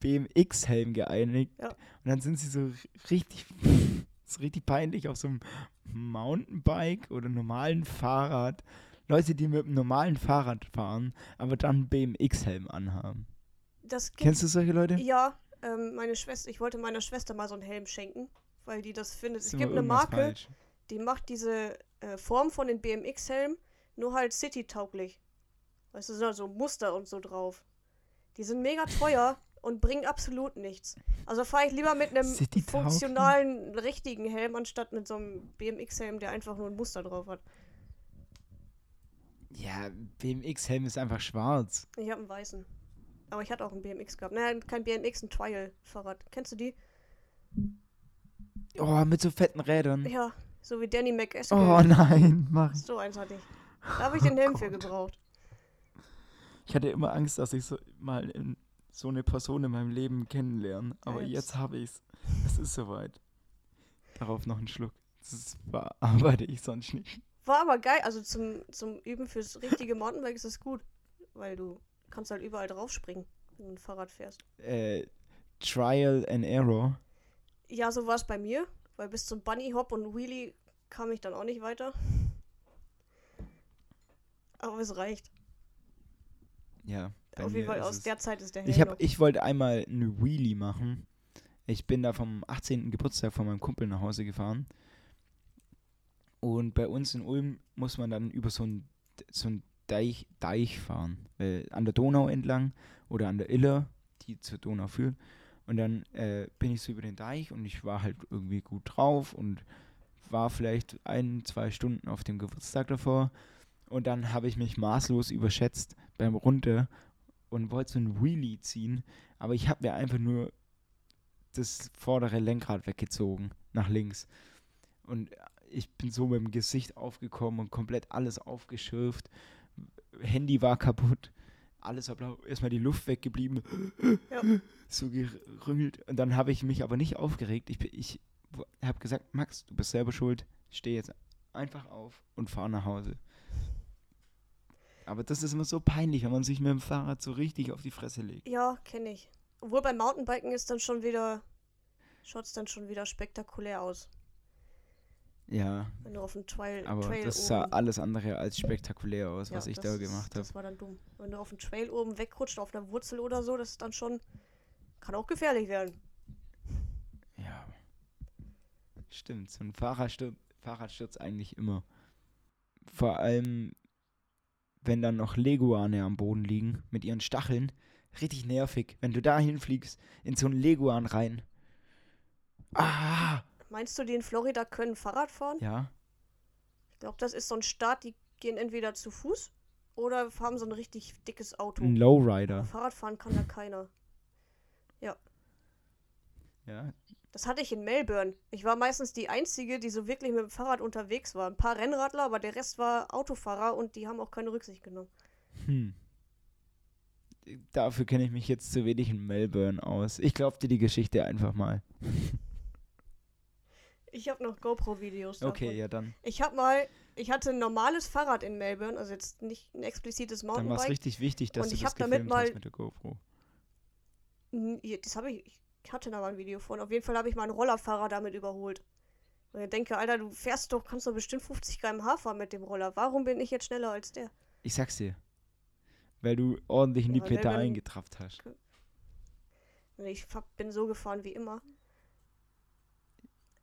BMX-Helm geeinigt. Ja. Und dann sind sie so richtig, so richtig peinlich auf so einem Mountainbike oder normalen Fahrrad. Leute, die mit einem normalen Fahrrad fahren, aber dann einen BMX-Helm anhaben. Kennst du solche Leute? Ja, ähm, meine Schwester, ich wollte meiner Schwester mal so einen Helm schenken, weil die das findet. Es gibt eine Marke, falsch. die macht diese äh, Form von den BMX-Helmen nur halt City-tauglich. Weißt du, sind da so Muster und so drauf. Die sind mega teuer und bringen absolut nichts. Also fahre ich lieber mit einem funktionalen, richtigen Helm, anstatt mit so einem BMX-Helm, der einfach nur ein Muster drauf hat. Ja, BMX-Helm ist einfach schwarz. Ich habe einen weißen. Aber ich hatte auch einen BMX gehabt. Naja, kein BMX, ein Trial-Fahrrad. Kennst du die? Oh, mit so fetten Rädern. Ja, so wie Danny McEskill. Oh nein, mach ich. So eins hatte ich. Da habe ich den Helm für Gott. gebraucht. Ich hatte immer Angst, dass ich so mal in so eine Person in meinem Leben kennenlerne. Aber jetzt- jetzt habe ich's. Es ist soweit. Darauf noch einen Schluck. Das bearbeite ich sonst nicht. War aber geil. Also zum, zum Üben fürs richtige Mountainbike ist das gut. Weil du kannst halt überall draufspringen, wenn du ein Fahrrad fährst. Äh, Trial and Error. Ja, so war es bei mir. Weil bis zum Bunny Hop und Wheelie kam ich dann auch nicht weiter. Aber es reicht. Ja. Auf jeden Fall aus der Zeit ist der Helm Ich, hab, ich wollte einmal eine Wheelie machen. Ich bin da vom 18. Geburtstag von meinem Kumpel nach Hause gefahren. Und bei uns in Ulm muss man dann über so einen so einen Deich, Deich fahren. Äh, an der Donau entlang oder an der Iller, die zur Donau führt. Und dann äh, bin ich so über den Deich und ich war halt irgendwie gut drauf und war vielleicht ein, zwei Stunden auf dem Geburtstag davor. Und dann habe ich mich maßlos überschätzt beim Runter und wollte so ein Wheelie ziehen, aber ich habe mir einfach nur das vordere Lenkrad weggezogen, nach links. Und ich bin so mit dem Gesicht aufgekommen und komplett alles aufgeschürft. Handy war kaputt, alles war blau, erstmal die Luft weggeblieben, Ja. so gerüngelt. Und dann habe ich mich aber nicht aufgeregt. Ich, ich habe gesagt, Max, du bist selber schuld, steh jetzt einfach auf und fahr nach Hause. Aber das ist immer so peinlich, wenn man sich mit dem Fahrrad so richtig auf die Fresse legt. Ja, kenne ich. Obwohl beim Mountainbiken ist dann schon wieder. Schaut es dann schon wieder spektakulär aus. Ja, Wenn du auf dem Trail, aber Trail das oben. sah alles andere als spektakulär aus, Ja, was ich da ist- gemacht habe. Das war dann dumm. Wenn du auf dem Trail oben wegrutscht, auf einer Wurzel oder so, das ist dann schon. Kann auch gefährlich werden. Ja. Stimmt, so ein Fahrradsturz, Fahrradsturz eigentlich immer. Vor allem, wenn dann noch Leguane am Boden liegen mit ihren Stacheln. Richtig nervig, wenn du da hinfliegst, in so einen Leguan rein. Ah! Meinst du, die in Florida können Fahrrad fahren? Ja, Ich glaube, das ist so ein Staat, die gehen entweder zu Fuß oder haben so ein richtig dickes Auto. ein Lowrider. Fahrrad fahren kann da keiner. Ja, Das hatte ich in Melbourne. Ich war meistens die Einzige, die so wirklich mit dem Fahrrad unterwegs war. Ein paar Rennradler, aber der Rest war Autofahrer und die haben auch keine Rücksicht genommen. hm. Dafür kenne ich mich jetzt zu wenig in Melbourne aus. Ich glaub dir die Geschichte einfach mal. Ich habe noch GoPro-Videos davon. Okay, ja dann. Ich habe mal, ich hatte ein normales Fahrrad in Melbourne, also jetzt nicht ein explizites Dann war es Mountainbike. richtig wichtig, dass Und du ich das hab damit mal- hast mit der GoPro. Das habe ich, ich hatte da mal ein Video von. Auf jeden Fall habe ich mal einen Rollerfahrer damit überholt. Und ich denke, Alter, du fährst doch, kannst doch bestimmt 50 km/h fahren mit dem Roller. Warum bin ich jetzt schneller als der? Ich sag's dir. Weil du ordentlich in die Ja, Pedalen getrafft hast. Ich bin so gefahren wie immer.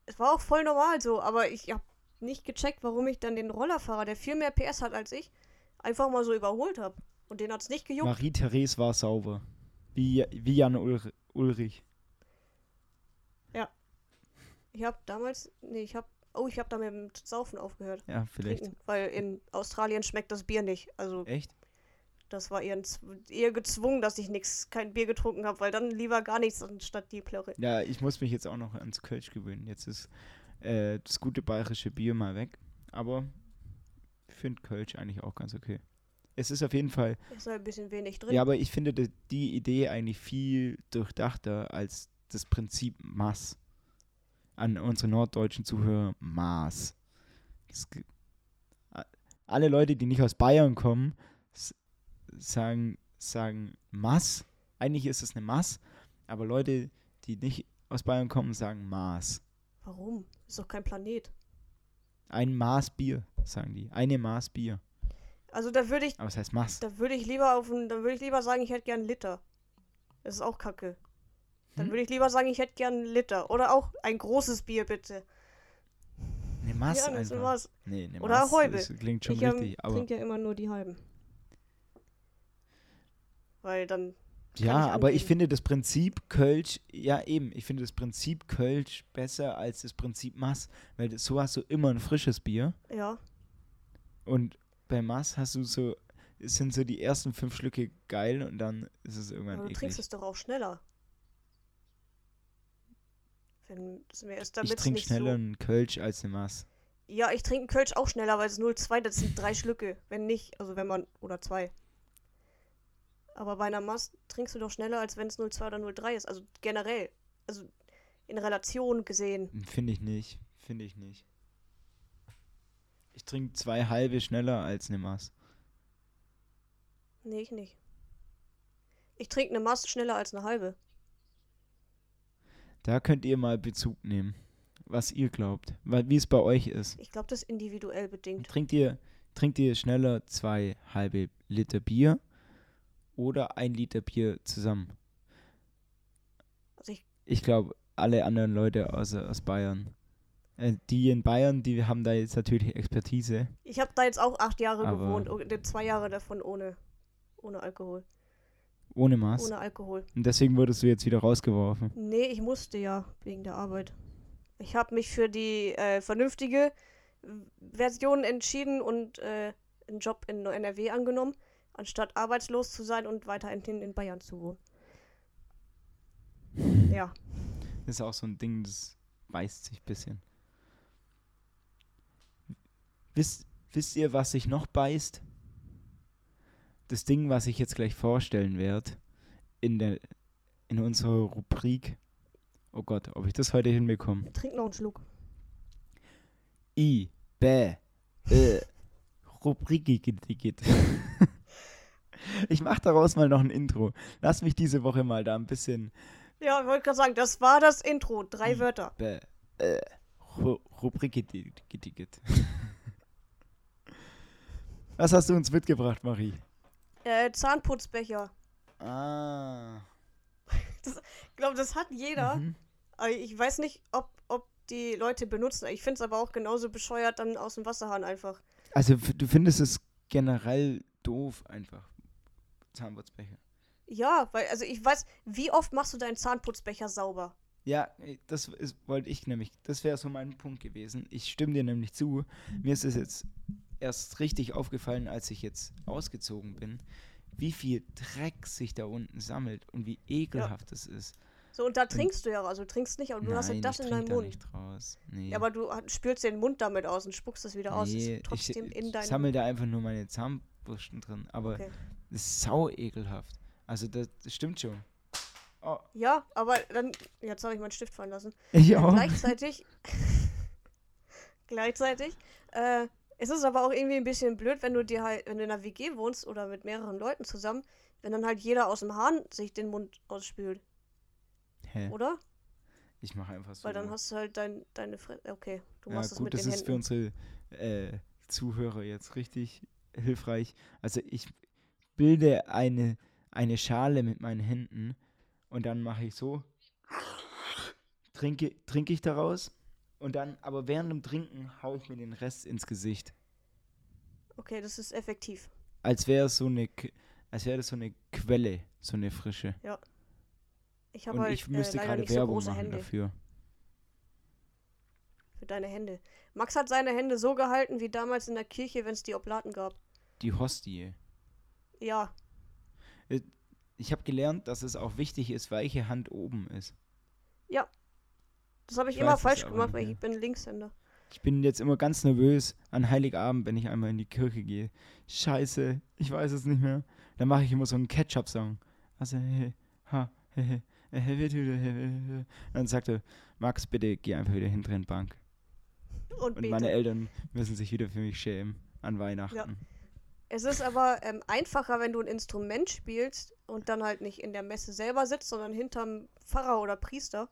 Es war auch voll normal so, aber ich habe nicht gecheckt, warum ich dann den Rollerfahrer, der viel mehr PS hat als ich, einfach mal so überholt habe. Und den hat's nicht gejuckt. Marie-Therese war sauber. Wie, wie Jan Ulr Ulrich. Ich habe damals, nee, ich habe, oh, ich habe da mit dem Saufen aufgehört. Ja, vielleicht. Trinken, weil in Australien schmeckt das Bier nicht. Also Echt? Das war eher, eher gezwungen, dass ich nix, kein Bier getrunken habe, weil dann lieber gar nichts anstatt die Plörre. Ja, ich muss mich jetzt auch noch ans Kölsch gewöhnen. Jetzt ist äh, das gute bayerische Bier mal weg. Aber Ich finde Kölsch eigentlich auch ganz okay. Es ist auf jeden Fall, Ist halt ein bisschen wenig drin. ja, aber ich finde die, die Idee eigentlich viel durchdachter als das Prinzip Maß. An unsere norddeutschen Zuhörer, Maß. Es alle Leute, die nicht aus Bayern kommen, sagen, sagen Maß. Eigentlich ist es eine Maß, aber Leute, die nicht aus Bayern kommen, sagen Maß. Warum? Ist doch kein Planet. Ein Maß Bier, sagen die. Eine Maß Bier. Also da würde ich, Aber es heißt Maß. da würde ich lieber auf dann würde ich lieber sagen, ich hätte gern Liter. Das ist auch kacke. Dann Hm? würde ich lieber sagen, ich hätte gern Liter. Oder auch ein großes Bier, bitte. Eine Maß ja, einfach. was. Nee, eine Oder Maß, Häube. Das klingt schon ich ähm, richtig, aber trinke ja immer nur die halben. Weil dann ja, ich aber ich finde das Prinzip Kölsch, ja eben, ich finde das Prinzip Kölsch besser als das Prinzip Maß, weil das, so hast du immer ein frisches Bier Ja, und bei Maß hast du so, es sind so die ersten fünf Schlücke geil und dann ist es irgendwann aber du eklig. trinkst es doch auch schneller. Wenn ich trinke schneller so. einen Kölsch als eine Maß. Ja, ich trinke einen Kölsch auch schneller, weil es 0,2, das sind drei Schlücke. Wenn nicht, also wenn man, oder zwei. Aber bei einer Mast trinkst du doch schneller, als wenn es 0,2 oder 0,3 ist. Also generell. Also in Relation gesehen. Finde ich nicht, finde ich nicht. Ich trinke zwei halbe schneller als eine Maß. Nee, ich nicht. Ich trinke eine Mast schneller als eine halbe. Da könnt ihr mal Bezug nehmen, was ihr glaubt, wie es bei euch ist. Ich glaube, das ist individuell bedingt. Trinkt ihr, trinkt ihr schneller zwei halbe Liter Bier oder ein Liter Bier zusammen? Also ich, Ich glaube, alle anderen Leute außer aus Bayern. Äh, die in Bayern, die haben da jetzt natürlich Expertise. ich habe da jetzt auch acht Jahre gewohnt. und Zwei Jahre davon ohne, ohne Alkohol. Ohne Maß. Ohne Alkohol. Und deswegen wurdest du jetzt wieder rausgeworfen. Nee, ich musste ja, wegen der Arbeit. Ich habe mich für die äh, vernünftige Version entschieden und äh, einen Job in NRW angenommen, anstatt arbeitslos zu sein und weiterhin in Bayern zu wohnen. Ja, Das ist auch so ein Ding, das beißt sich ein bisschen. Wisst, wisst ihr, was sich noch beißt? Das Ding, was ich jetzt gleich vorstellen werde, in, der, in unserer Rubrik. Oh Gott, ob ich das heute hinbekomme. trink noch einen Schluck. I, B, äh, Rubrik. Ich mach daraus mal noch ein Intro. Lass mich diese Woche mal da ein bisschen Ja, ich wollte gerade sagen, das war das Intro. Drei I- Wörter. Bäh, äh, Ru- Rubrik. Was hast du uns mitgebracht, Marie? Äh, Zahnputzbecher. Ah. Ich glaube, das hat jeder. Mhm. Ich weiß nicht, ob, ob die Leute benutzen. Ich finde es aber auch genauso bescheuert dann aus dem Wasserhahn einfach. Also du findest es generell doof einfach. Zahnputzbecher. Ja, weil, also ich weiß, wie oft machst du deinen Zahnputzbecher sauber? Ja, das ist, wollte ich nämlich, das wäre so mein Punkt gewesen. Ich stimme dir nämlich zu. Mir ist es jetzt erst richtig aufgefallen, als ich jetzt ausgezogen bin, wie viel Dreck sich da unten sammelt und wie ekelhaft es ist. So, und da trinkst du ja, also du trinkst nicht, aber du hast ja Nein, das ich in deinem Mund. nicht raus. Nee. Ja, aber du spülst den Mund damit aus und spuckst das wieder aus. Nee, ist trotzdem ich, in ich deinem sammle da einfach nur meine Zahnbürsten drin. Aber Okay. Das ist sau ekelhaft. Also das, das stimmt schon. Oh, Ja, aber dann. Jetzt habe ich meinen Stift fallen lassen. ja. Gleichzeitig. gleichzeitig. Äh, es ist aber auch irgendwie ein bisschen blöd, wenn du dir halt, wenn du in einer WG wohnst oder mit mehreren Leuten zusammen, wenn dann halt jeder aus dem Hahn sich den Mund ausspült, Hä? oder? Ich mache einfach so. Weil dann hast du halt dein, deine Fresse. Okay, du ja, machst es gut, mit das den ist für Händen. unsere äh, Zuhörer jetzt richtig hilfreich. Also ich bilde eine, eine Schale mit meinen Händen und dann mache ich so, trinke, trinke ich daraus und dann, aber während dem Trinken haue ich mir den Rest ins Gesicht. Okay, das ist effektiv. Als wäre es so eine, als wäre das so eine Quelle, so eine frische. Ich habe halt ich müsste äh, gerade so Werbung große machen Hände dafür. für deine Hände. Max hat seine Hände so gehalten wie damals in der Kirche, wenn es die Oblaten gab. Die Hostie. Ja, Ich habe gelernt, dass es auch wichtig ist, welche Hand oben ist. das habe ich, Ich immer falsch gemacht, weil ich bin Linkshänder. Ich bin jetzt immer ganz nervös an Heiligabend, wenn ich einmal in die Kirche gehe. Scheiße, ich weiß es nicht mehr. Dann mache ich immer so einen Ketchup-Song. Also, he, ha, he, he, he, he, he, he. Dann sagte Max, bitte geh einfach wieder hinter in Bank. Und, Und meine Eltern müssen sich wieder für mich schämen an Weihnachten. Ja. Es ist aber ähm, einfacher, wenn du ein Instrument spielst und dann halt nicht in der Messe selber sitzt, sondern hinterm Pfarrer oder Priester.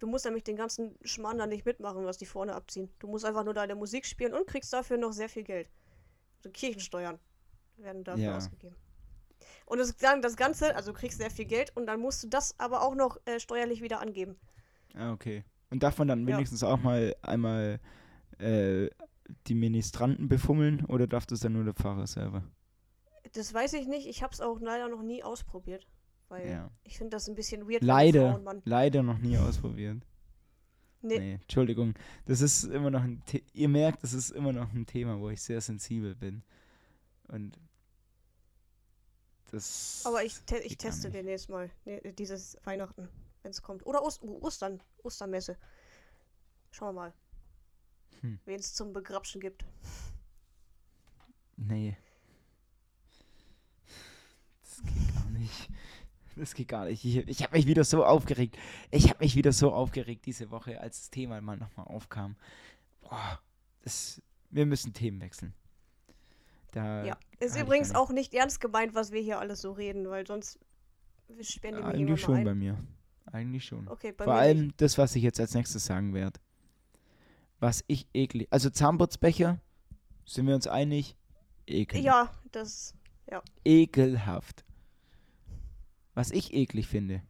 Du musst nämlich den ganzen Schmarrn dann nicht mitmachen, was die vorne abziehen. Du musst einfach nur deine Musik spielen und kriegst dafür noch sehr viel Geld. Also Kirchensteuern werden dafür Ja. ausgegeben. Und das, dann das Ganze, also du kriegst sehr viel Geld und dann musst du das aber auch noch äh, steuerlich wieder angeben. Ah, okay. Und darf man dann Ja. wenigstens auch mal einmal äh, die Ministranten befummeln oder darf das dann nur der Pfarrer selber? Das weiß ich nicht. Ich habe es auch leider noch nie ausprobiert. Weil Ja. ich finde das ein bisschen weird. Leider, Frauen, leider noch nie ausprobiert. Nee, Nee, Entschuldigung. Das ist immer noch ein The Ihr merkt, das ist immer noch ein Thema, wo ich sehr sensibel bin. Und das. aber ich, te ich teste nicht. demnächst mal nee, dieses Weihnachten, wenn es kommt. Oder Ost Ostern, Ostermesse. Schauen wir mal, Hm. wen es zum Begrapschen gibt. Nee. Das geht gar nicht. Das geht gar nicht. Ich, ich habe mich wieder so aufgeregt. Ich habe mich wieder so aufgeregt diese Woche, als das Thema mal nochmal aufkam. Boah, das, wir müssen Themen wechseln. Da, Ja, ist übrigens auch nicht ernst gemeint, was wir hier alles so reden, weil sonst sperren die mich Eigentlich schon mal bei ein. mir. Eigentlich schon. Okay, bei Vor allem nicht. das, was ich jetzt als nächstes sagen werde. Was ich eklig. Also Zahnputzbecher, sind wir uns einig? Ekel. Ja, das. Ekelhaft. Was ich eklig finde.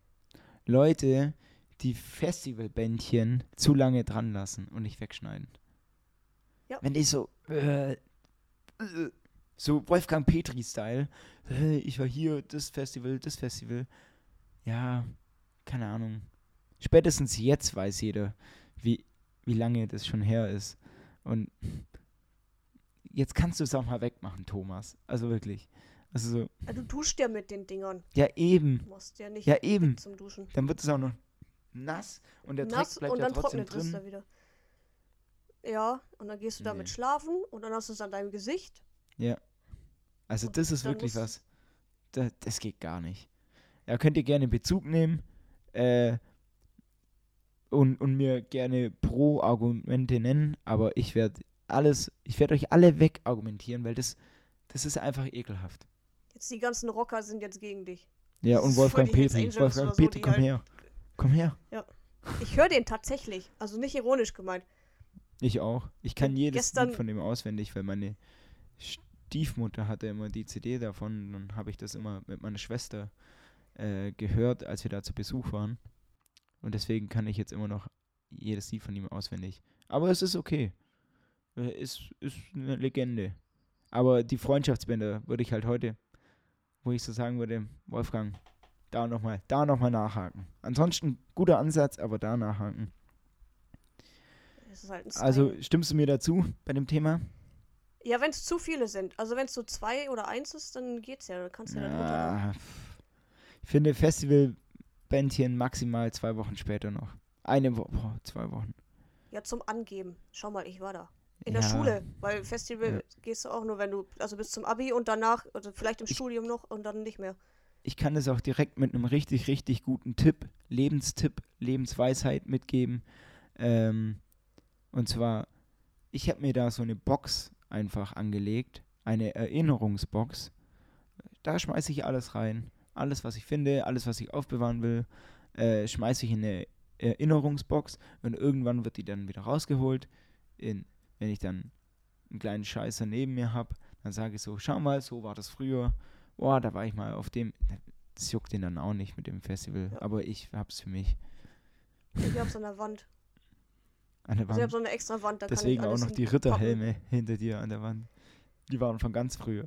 Leute, die Festivalbändchen zu lange dran lassen und nicht wegschneiden. Ja. Wenn die so. Äh, äh, so Wolfgang Petri-Style. Äh, ich war hier, das Festival, das Festival. Ja, keine Ahnung. Spätestens jetzt weiß jeder, wie, wie lange das schon her ist. Und jetzt kannst du es auch mal wegmachen, Thomas. Also wirklich. Also so, Ja, du duschst ja mit den Dingern. ja eben, Du musst ja nicht ja eben. zum Duschen. Dann wird es auch noch nass und der Nass Dreck bleibt und ja dann trotzdem trocknet es da drin. wieder. Ja, und dann gehst du damit Nee. schlafen und dann hast du es an deinem Gesicht. Also Und das ist wirklich was. Das, das geht gar nicht. Ja, könnt ihr gerne Bezug nehmen äh, und, und mir gerne Pro-Argumente nennen, aber ich werde alles, ich werde euch alle wegargumentieren, weil das, das ist einfach ekelhaft. Jetzt die ganzen Rocker sind jetzt gegen dich. Ja, und Wolfgang Petri. Wolfgang so, Petri, komm halt- her. Komm her. Ich höre den tatsächlich. Also nicht ironisch gemeint. Ich auch. Ich kann jedes Lied von dem auswendig, weil meine Stiefmutter hatte immer die CD davon. Dann habe ich das immer mit meiner Schwester äh, gehört, als wir da zu Besuch waren. Und deswegen kann ich jetzt immer noch jedes Lied von ihm auswendig. Aber es ist okay. Äh, Ist, ist eine Legende. Aber die Freundschaftsbänder würde ich halt heute, wo ich so sagen würde, Wolfgang, da nochmal, da nochmal nachhaken. Ansonsten guter Ansatz, aber da nachhaken. Halt. Also stimmst du mir dazu bei dem Thema? ja, wenn es zu viele sind. Also wenn es so zwei oder eins ist, dann geht's ja. Dann kannst du ja. Ja, pff. ich finde Festivalbändchen maximal zwei Wochen später noch. Eine Woche, boah, zwei Wochen. Ja, zum Angeben. Schau mal, ich war da. In Ja. der Schule, weil Festival Ja. gehst du auch nur, wenn du, also bis zum Abi und danach, also vielleicht im Studium noch und dann nicht mehr. Ich kann es auch direkt mit einem richtig, richtig guten Tipp, Lebenstipp, Lebensweisheit mitgeben. Ähm, und zwar, ich habe mir da so eine Box einfach angelegt, eine Erinnerungsbox. Da schmeiße ich alles rein. Alles, was ich finde, alles, was ich aufbewahren will, äh, schmeiße ich in eine Erinnerungsbox und irgendwann wird die dann wieder rausgeholt. In, wenn ich dann einen kleinen Scheißer neben mir habe, dann sage ich so, schau mal, so war das früher. Boah, da war ich mal auf dem. Das juckt den dann auch nicht mit dem Festival, Ja. aber ich hab's für mich Ich hab's an der Wand. an der Also ich hab Wand. so eine extra Wand, da Deswegen kann auch ich noch alles die. Ritterhelme hinter dir an der Wand. Die waren von ganz früher.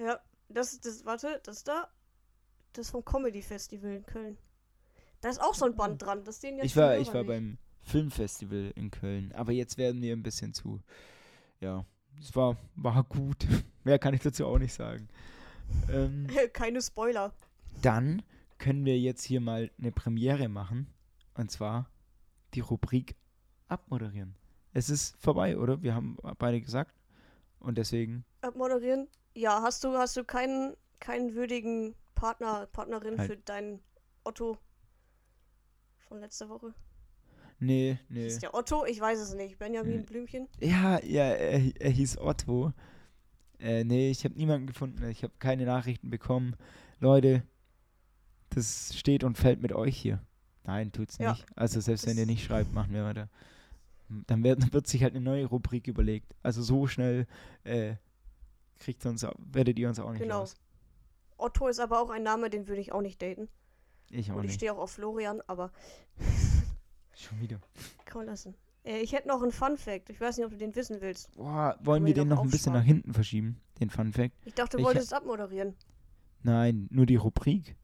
Ja, das, das, warte, das da, das vom Comedy Festival in Köln. Da ist auch so ein Band dran, das sehen jetzt Ich war, ich war nicht. beim Filmfestival in Köln, aber jetzt werden wir ein bisschen zu. Ja, es war, war gut. Mehr kann ich dazu auch nicht sagen. Ähm, Keine Spoiler. dann können wir jetzt hier mal eine Premiere machen. Und zwar die Rubrik abmoderieren. es ist vorbei, oder? Wir haben beide gesagt. Und deswegen Abmoderieren? Ja, hast du, hast du keinen, keinen würdigen Partner, Partnerin Halt. für deinen Otto von letzter Woche? Nee, nee. Ist der Otto? Ich weiß es nicht. Benjamin Nee. Blümchen? Ja, ja, er, er hieß Otto. Äh, nee, ich habe niemanden gefunden. Ich habe keine Nachrichten bekommen. Leute, das steht und fällt mit euch hier. Nein, tut's Ja. nicht. Also selbst wenn ihr nicht schreibt, machen wir weiter. Dann wird, wird sich halt eine neue Rubrik überlegt. Also so schnell äh, kriegt uns, werdet ihr uns auch nicht Genau. los. Otto ist aber auch ein Name, den würde ich auch nicht daten. Ich auch Und ich nicht. stehe auch auf Florian, aber Schon wieder. kann man lassen. Äh, ich hätte noch einen Fun Fact. Ich weiß nicht, ob du den wissen willst. Boah, wollen wir den noch ein bisschen nach hinten verschieben, den Fun Fact? Ich dachte, du Ich- wolltest abmoderieren. Nein, nur die Rubrik.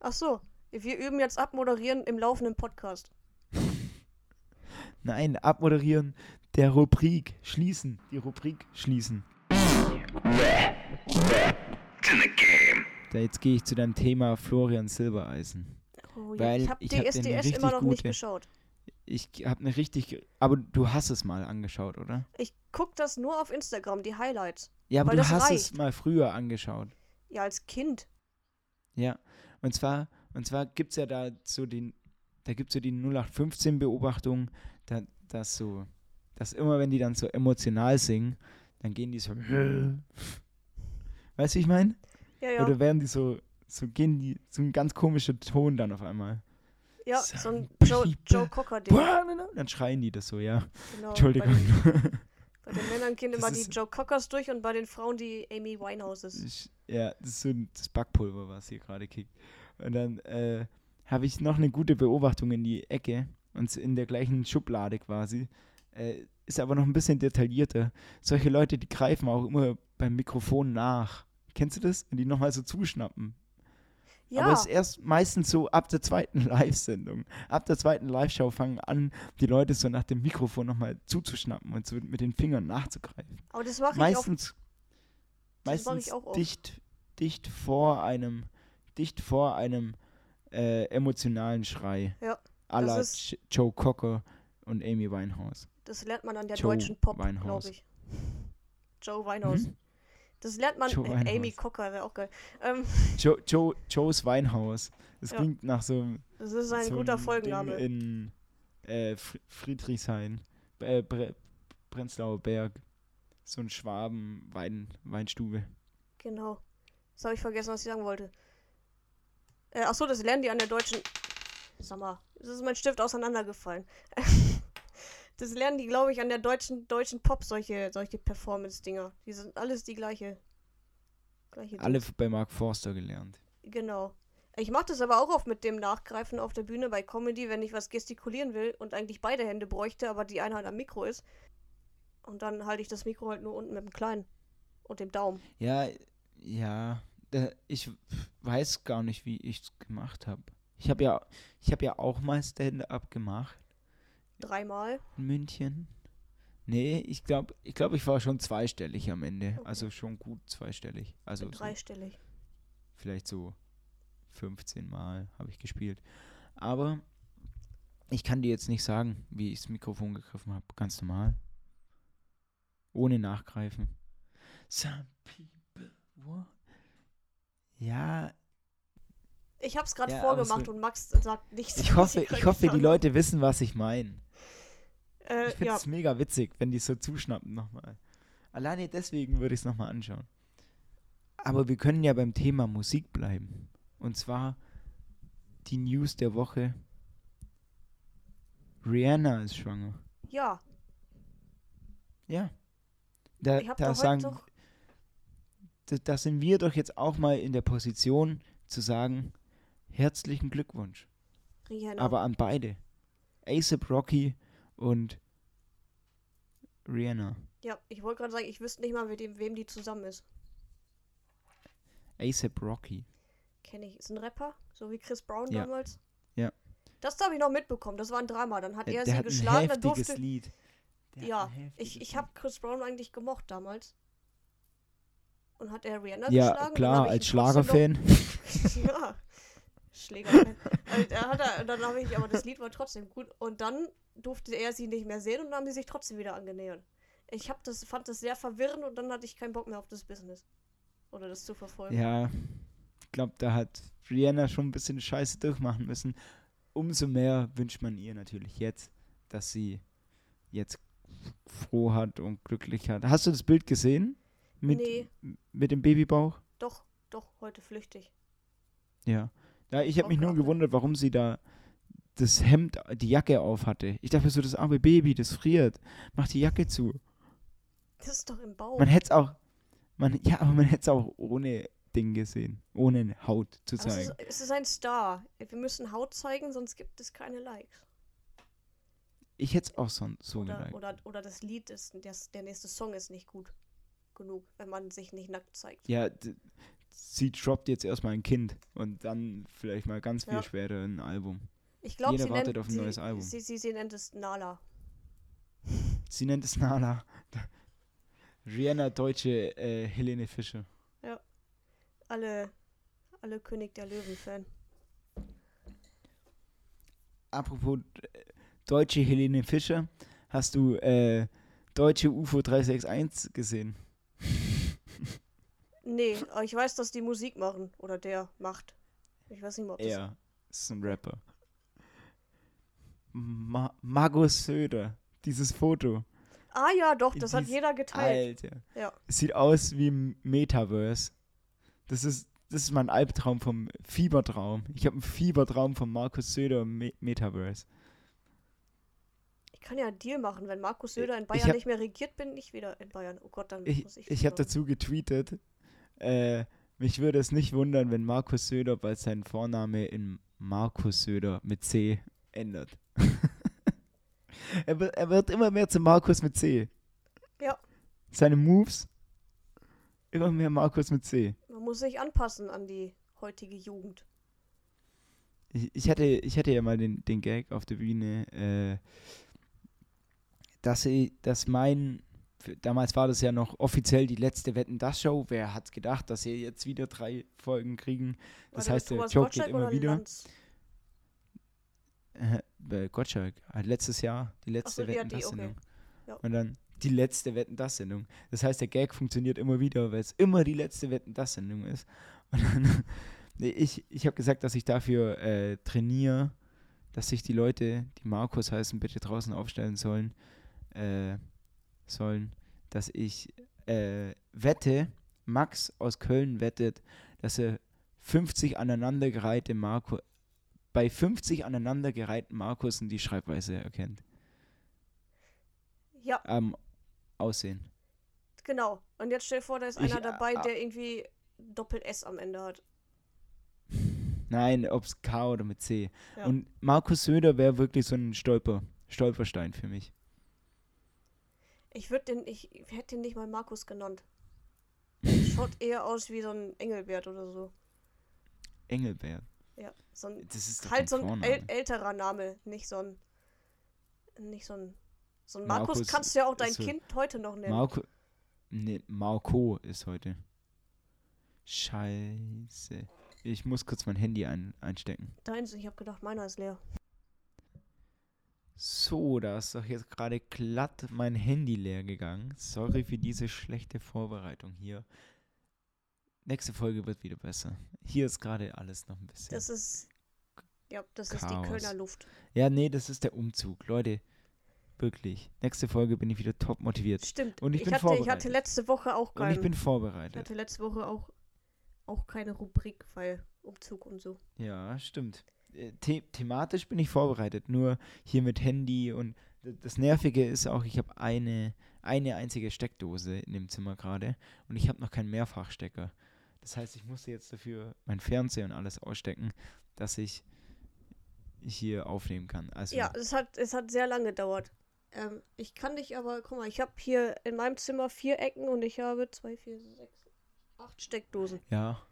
Ach so. Wir üben jetzt abmoderieren im laufenden Podcast. Nein, abmoderieren der Rubrik. Schließen. Die Rubrik schließen. Da jetzt gehe ich zu deinem Thema Florian Silbereisen. Oh, ja. Weil ich habe ich hab immer noch nicht geschaut. Ich habe eine richtig. Aber du hast es mal angeschaut, oder? Ich guck das nur auf Instagram, die Highlights. Ja, aber du hast es reicht. mal früher angeschaut. Ja, als Kind. Ja. Und zwar, und zwar gibt es ja da so den. Da gibt es so die 0815-Beobachtung, da, dass so. Dass immer, wenn die dann so emotional singen, dann gehen die so. Weißt du, wie ich meine? Ja, ja. Oder werden die so. So gehen die. So ein ganz komischer Ton dann auf einmal. ja, Some so ein Joe, Joe Cocker-Ding. Dann schreien die das so, ja. Genau. Entschuldigung. Bei den, bei den Männern gehen Das immer die Joe Cockers durch und bei den Frauen die Amy Winehouses. Ich, ja, das ist so ein- das Backpulver, was hier gerade kickt. Und dann äh, habe ich noch eine gute Beobachtung in die Ecke und in der gleichen Schublade quasi. Äh, ist aber noch ein bisschen detaillierter. Solche Leute, die greifen auch immer beim Mikrofon nach. Kennst du das? Und die nochmal so zuschnappen. Ja, Aber es ist erst meistens so ab der zweiten Live-Sendung. Ab der zweiten Live-Show fangen an, die Leute so nach dem Mikrofon nochmal zuzuschnappen und so mit den Fingern nachzugreifen. aber das mache ich auch. meistens meistens auch oft. dicht, dicht vor einem, dicht vor einem äh, emotionalen Schrei. Ja, la J- Joe Cocker und Amy Winehouse. Das lernt man an der Joe deutschen Pop, glaube ich. Joe Winehouse. Mhm. Das lernt man. Äh, Amy. Cocker wäre auch geil. Ähm, Joe, Joe, Joe's Winehouse. Das Ja. klingt nach so, einem- das ist ein so guter Folgenname. In äh, Fr- Friedrichshain, äh, Bre Prenzlauer Berg. So ein Schwaben Wein Weinstube. Genau. Das habe ich vergessen, was ich sagen wollte. Äh, achso, das lernen die an der deutschen. Sag mal, es ist mein Stift auseinandergefallen. das lernen die, glaube ich, an der deutschen, deutschen Pop, solche, solche Performance-Dinger. Die sind alles die gleiche. gleiche Alle Dings. bei Mark Forster gelernt. Genau. Ich mache das aber auch oft mit dem Nachgreifen auf der Bühne bei Comedy, wenn ich was gestikulieren will und eigentlich beide Hände bräuchte, aber die eine halt am Mikro ist. Und dann halte ich das Mikro halt nur unten mit dem Kleinen und dem Daumen. Ja, ja. Ich weiß gar nicht, wie ich es gemacht habe. Ich habe ja, ich habe ja auch mal Stand-up gemacht Dreimal. in München. Nee, ich glaube, ich glaube, ich war schon zweistellig am Ende. Okay. Also schon gut zweistellig. Also so, Dreistellig. vielleicht so 15 Mal habe ich gespielt. Aber ich kann dir jetzt nicht sagen, wie ich das Mikrofon gegriffen habe. Ganz normal. Ohne nachgreifen. Some people. What? Ja, Ich hab's gerade Ja, vorgemacht so- und Max sagt nichts. ich hoffe, ich hoffe, die Leute wissen, was ich meine. Äh, Ich finde ja, es mega witzig, wenn die so zuschnappen nochmal. Alleine deswegen würde ich es nochmal anschauen. Aber wir können ja beim Thema Musik bleiben. Und zwar die News der Woche. Rihanna ist schwanger. ja. Ja. Da, da sagen, da, da sind wir doch jetzt auch mal in der Position zu sagen, herzlichen Glückwunsch. Rihanna. Aber an beide. ASAP Rocky und Rihanna. ja, ich wollte gerade sagen, ich wüsste nicht mal, mit dem, wem die zusammen ist. ASAP Rocky. Kenne ich. Ist ein Rapper, so wie Chris Brown Ja. damals. Ja. Das habe ich noch mitbekommen. Das war ein Drama. Dann hat Der, er der sie hat ein geschlagen, dann heftiges durfte. Lied. Der Ja, ein Ich, ich habe Chris Brown eigentlich gemocht damals. Und hat er Rihanna Ja, geschlagen? klar, Dann hab ich als Schlagerfan. ja. Schläger. hat er, dann habe ich, aber das Lied war trotzdem gut. Und dann durfte er sie nicht mehr sehen und dann haben sie sich trotzdem wieder angenähert. Ich hab das, fand das sehr verwirrend und dann hatte ich keinen Bock mehr auf das Business. Oder das zu verfolgen. Ja, ich glaube, da hat Rihanna schon ein bisschen Scheiße durchmachen müssen. Umso mehr wünscht man ihr natürlich jetzt, dass sie jetzt froh hat und glücklich hat. Hast du das Bild gesehen? Mit, Nee. mit dem Babybauch? Doch, doch, heute flüchtig. Ja. Ja ich habe Oh mich nur Gott. gewundert, warum sie da das Hemd, die Jacke auf hatte. Ich dachte so, das arme Baby, das friert. Mach die Jacke zu. Das ist doch im Bauch. Man hätte es auch, man, ja, aber man hätte es auch ohne Ding gesehen. Ohne Haut zu Aber es, zeigen. ist, es ist ein Star. Wir müssen Haut zeigen, sonst gibt es keine Likes. Ich hätte es auch so, so Oder, geliked. oder, oder das Lied ist, das, der nächste Song ist nicht gut genug, wenn man sich nicht nackt zeigt. Ja, sie droppt jetzt erstmal ein Kind und dann vielleicht mal ganz viel Ja. später ein Album. Ich glaube, Jeder sie, wartet nennt, auf ein sie, neues Album. Sie, sie, sie nennt es Nala. Sie nennt es Nala. Rihanna, deutsche äh, Helene Fischer. Alle, alle König der Löwen-Fan. Apropos äh, deutsche Helene Fischer, hast du äh, deutsche UFO 361 gesehen? Nee, aber ich weiß, dass die Musik machen. Oder der macht. Ich weiß nicht mehr, ob das. Er ist ein Rapper. Ma Margus Söder, dieses Foto. Ah ja, doch, das hat Dies- jeder geteilt. Alter. Ja. Es sieht aus wie ein Metaverse. Das ist, das ist mein Albtraum vom Fiebertraum. Ich habe einen Fiebertraum von Markus Söder im Me Metaverse. Ich kann ja einen Deal machen. Wenn Markus Söder in Bayern hab- nicht mehr regiert, bin ich wieder in Bayern. Oh Gott, dann Ich, muss ich. ich habe dazu getweetet, äh, mich würde es nicht wundern, wenn Markus Söder bald seinen Vorname in Markus Söder mit C ändert. er, wird, er wird immer mehr zu Markus mit C. Ja. Seine Moves, immer mehr Markus mit C. Man muss sich anpassen an die heutige Jugend. Ich, ich, hatte, ich hatte ja mal den, den Gag auf der Bühne, äh, dass, ich, dass mein, damals war das ja noch offiziell die letzte Wetten das Show. Wer hat gedacht, dass sie jetzt wieder drei Folgen kriegen? Das heißt, der Joke geht immer wieder. Äh, Gottschalk hat letztes Jahr die letzte so, Wetten das okay. Sendung. Ja. Und dann die letzte Wetten das Sendung. Das heißt, der Gag funktioniert immer wieder, weil es immer die letzte Wetten das Sendung ist. Und dann, ich, ich habe gesagt, dass ich dafür äh, trainiere, dass sich die Leute, die Markus heißen, bitte draußen aufstellen sollen, äh, sollen, dass ich äh, wette, Max aus Köln wettet, dass er 50 aneinandergereihte Marco bei 50 aneinandergereihten Markussen die Schreibweise erkennt. Ja, Am Aussehen. genau. Und jetzt stell dir vor, da ist Ich, einer dabei, äh, der irgendwie Doppel-S am Ende hat. Nein, ob es K oder mit C. Ja. Und Markus Söder wäre wirklich so ein Stolper, Stolperstein für mich. Ich würde den, ich hätte ihn nicht mal Markus genannt. Schaut eher aus wie so ein Engelbert oder so. Engelbert. Ja, so ein, Das ist halt so ein Vorname. äl älterer Name, nicht so ein, nicht so ein, so ein Markus, Markus kannst du ja auch dein so- Kind heute noch nennen. Marco. Nee, Marco ist heute. Scheiße. Ich muss kurz mein Handy ein, einstecken. Deins, ich habe gedacht, meiner ist leer. So, da ist doch jetzt gerade glatt mein Handy leer gegangen. Sorry für diese schlechte Vorbereitung hier. Nächste Folge wird wieder besser. Hier ist gerade alles noch ein bisschen. Das ist, ja, das ist die Chaos. Kölner Luft. ja, nee, das ist der Umzug. Leute, wirklich. Nächste Folge bin ich wieder top motiviert. Stimmt. Und ich bin hatte, ich hatte vorbereitet. letzte Woche auch Und ich keinen. bin Ich vorbereitet. hatte letzte Woche auch, auch keine Rubrik, weil Umzug und so. Ja, stimmt. Äh, The thematisch bin ich vorbereitet. Nur hier mit Handy und das Nervige ist auch, ich habe eine, eine einzige Steckdose in dem Zimmer gerade und ich habe noch keinen Mehrfachstecker. Das heißt, ich musste jetzt dafür mein Fernseher und alles ausstecken, dass ich hier aufnehmen kann. Also, Ja, es hat, es hat sehr lange gedauert. Ähm, ich kann dich aber, guck mal, ich habe hier in meinem Zimmer vier Ecken und ich habe zwei, vier, sechs, acht Steckdosen, ja,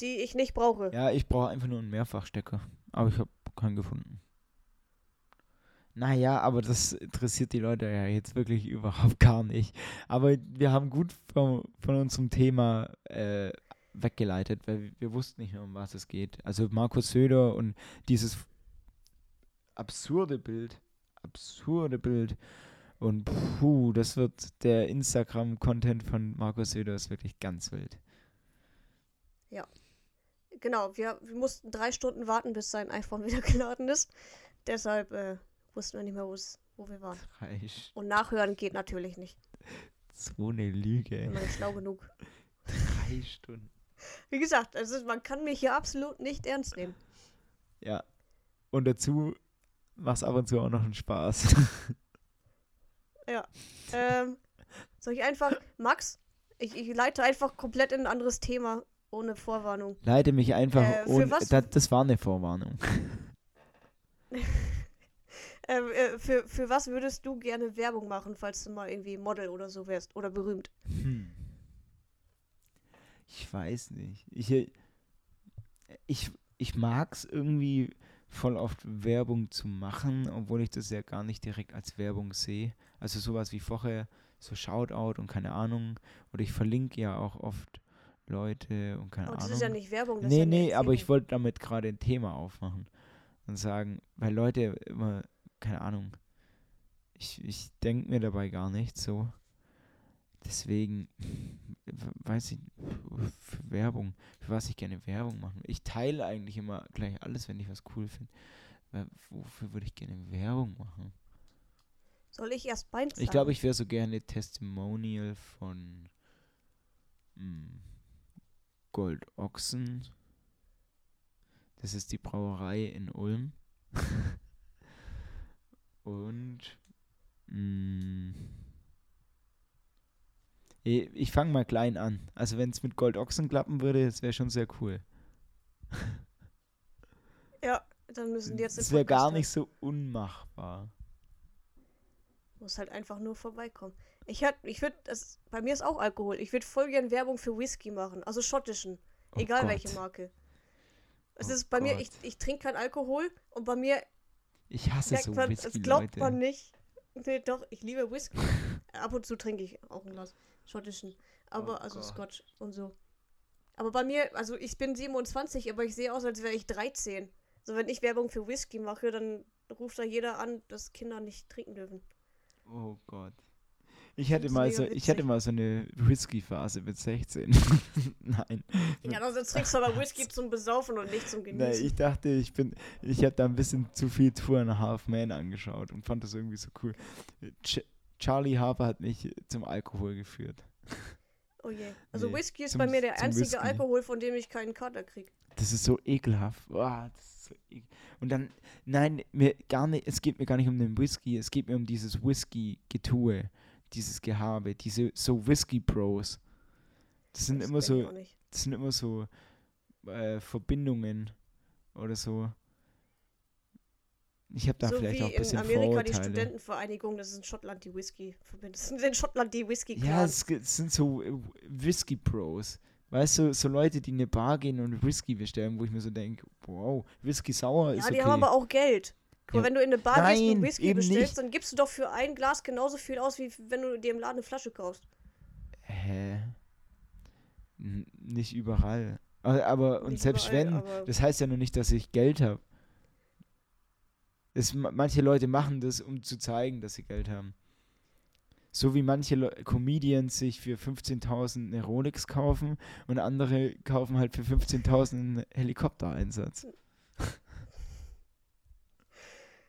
die ich nicht brauche. ja ich brauche einfach nur einen Mehrfachstecker. Aber ich habe keinen gefunden. Naja, aber das interessiert die Leute ja jetzt wirklich überhaupt gar nicht. Aber wir haben gut von, von unserem Thema äh, weggeleitet, weil wir, wussten nicht mehr, um was es geht. Also Markus Söder und dieses absurde Bild, absurde Bild. Und puh, das wird der Instagram-Content von Markus Söder ist wirklich ganz wild. Genau, wir, wir mussten drei Stunden warten, bis sein iPhone wieder geladen ist. Deshalb äh, wussten wir nicht mehr, wo wir waren. Drei, St- Und nachhören geht natürlich nicht. so eine Lüge. Ey. man nicht schlau genug. Drei Stunden. Wie gesagt, also man kann mich hier absolut nicht ernst nehmen. Ja. Und dazu macht es ab und zu auch noch einen Spaß. Ähm, soll ich einfach, Max, ich, ich leite einfach komplett in ein anderes Thema, ohne Vorwarnung. Leite mich einfach Äh, ohne. Da, das war eine Vorwarnung. Ähm, äh, für, für was würdest du gerne Werbung machen, falls du mal irgendwie Model oder so wärst oder berühmt? Hm. Ich weiß nicht. Ich, ich, ich mag es irgendwie voll oft Werbung zu machen, obwohl ich das ja gar nicht direkt als Werbung sehe. Also sowas wie vorher, so Shoutout und keine Ahnung. Oder ich verlinke ja auch oft Leute und keine Aber Ahnung. das ist ja nicht Werbung, das nee, ja nee, aber ich wollte damit gerade ein Thema aufmachen und sagen, weil Leute immer, keine Ahnung, ich, ich denke mir dabei gar nicht so. Deswegen weiß ich für Werbung, für was ich gerne Werbung machen. Ich teile eigentlich immer gleich alles, wenn ich was cool finde. Wofür würde ich gerne Werbung machen? Soll ich erst meins Ich glaube, ich wäre so gerne Testimonial von mm, Gold Ochsen. Das ist die Brauerei in Ulm. Und mm, ich, ich fange mal klein an. Also wenn es mit Gold Ochsen klappen würde, das wäre schon sehr cool. Ja, dann müssen die jetzt Das wäre gar nicht so unmachbar. Muss halt einfach nur vorbeikommen. Ich ich würde, bei mir ist auch Alkohol. Ich würde voll gern Werbung für Whisky machen, also schottischen, Oh egal Gott. welche Marke. Es Oh ist bei mir, ich, Gott. ich trinke keinen Alkohol und bei mir Ich hasse so man, es Whisky, glaubt Leute. man nicht. Nee, doch, ich liebe Whisky. Ab und zu trinke ich auch ein Glas schottischen, aber Oh also Gott. Scotch und so. Aber bei mir, also ich bin 27, aber ich sehe aus, als wäre ich 13. So wenn ich Werbung für Whisky mache, dann ruft da jeder an, dass Kinder nicht trinken dürfen. Oh Gott. Ich hatte find's mal so, ich hatte mal so eine Whisky-Phase mit 16. Nein. Ja, also trinkst du aber Whisky zum Besaufen und nicht zum Nein, Genießen. ich dachte, ich bin, ich habe da ein bisschen zu viel Tour and a Half Man angeschaut und fand das irgendwie so cool. Ch Charlie Harper hat mich zum Alkohol geführt. oh je. Also Nee, Whisky ist zum- bei mir der einzige Whisky. Alkohol, von dem ich keinen Kater krieg. Das ist so ekelhaft. Boah, das ist so ekel. Und dann, nein, mir gar nicht, es geht mir gar nicht um den Whisky, es geht mir um dieses Whisky-Getue, dieses Gehabe, diese so Whisky-Bros. Das sind Das immer so, das sind immer so äh, Verbindungen oder so. Ich habe da so vielleicht auch ein in bisschen Amerika die Vorurteile. Studentenvereinigung, das ist in Schottland die Whisky. Das sind in Schottland die whisky Ja, es, es sind so äh, Whisky-Bros. Weißt du, so Leute, die in eine Bar gehen und Whisky bestellen, wo ich mir so denke, wow, Whisky sauer Ja, ist die okay. haben aber auch Geld. Ja. wenn du in eine Bar gehst Nein, und Whisky bestellst, nicht. dann gibst du doch für ein Glas genauso viel aus, wie wenn du dir im Laden eine Flasche kaufst. Hä? N nicht überall. Aber, aber und selbst überall, wenn, aber- das heißt ja nur nicht, dass ich Geld habe. Manche Leute machen das, um zu zeigen, dass sie Geld haben. So wie manche Le Comedians sich für 15.000 eine Rolex kaufen und andere kaufen halt für 15.000 einen Helikoptereinsatz.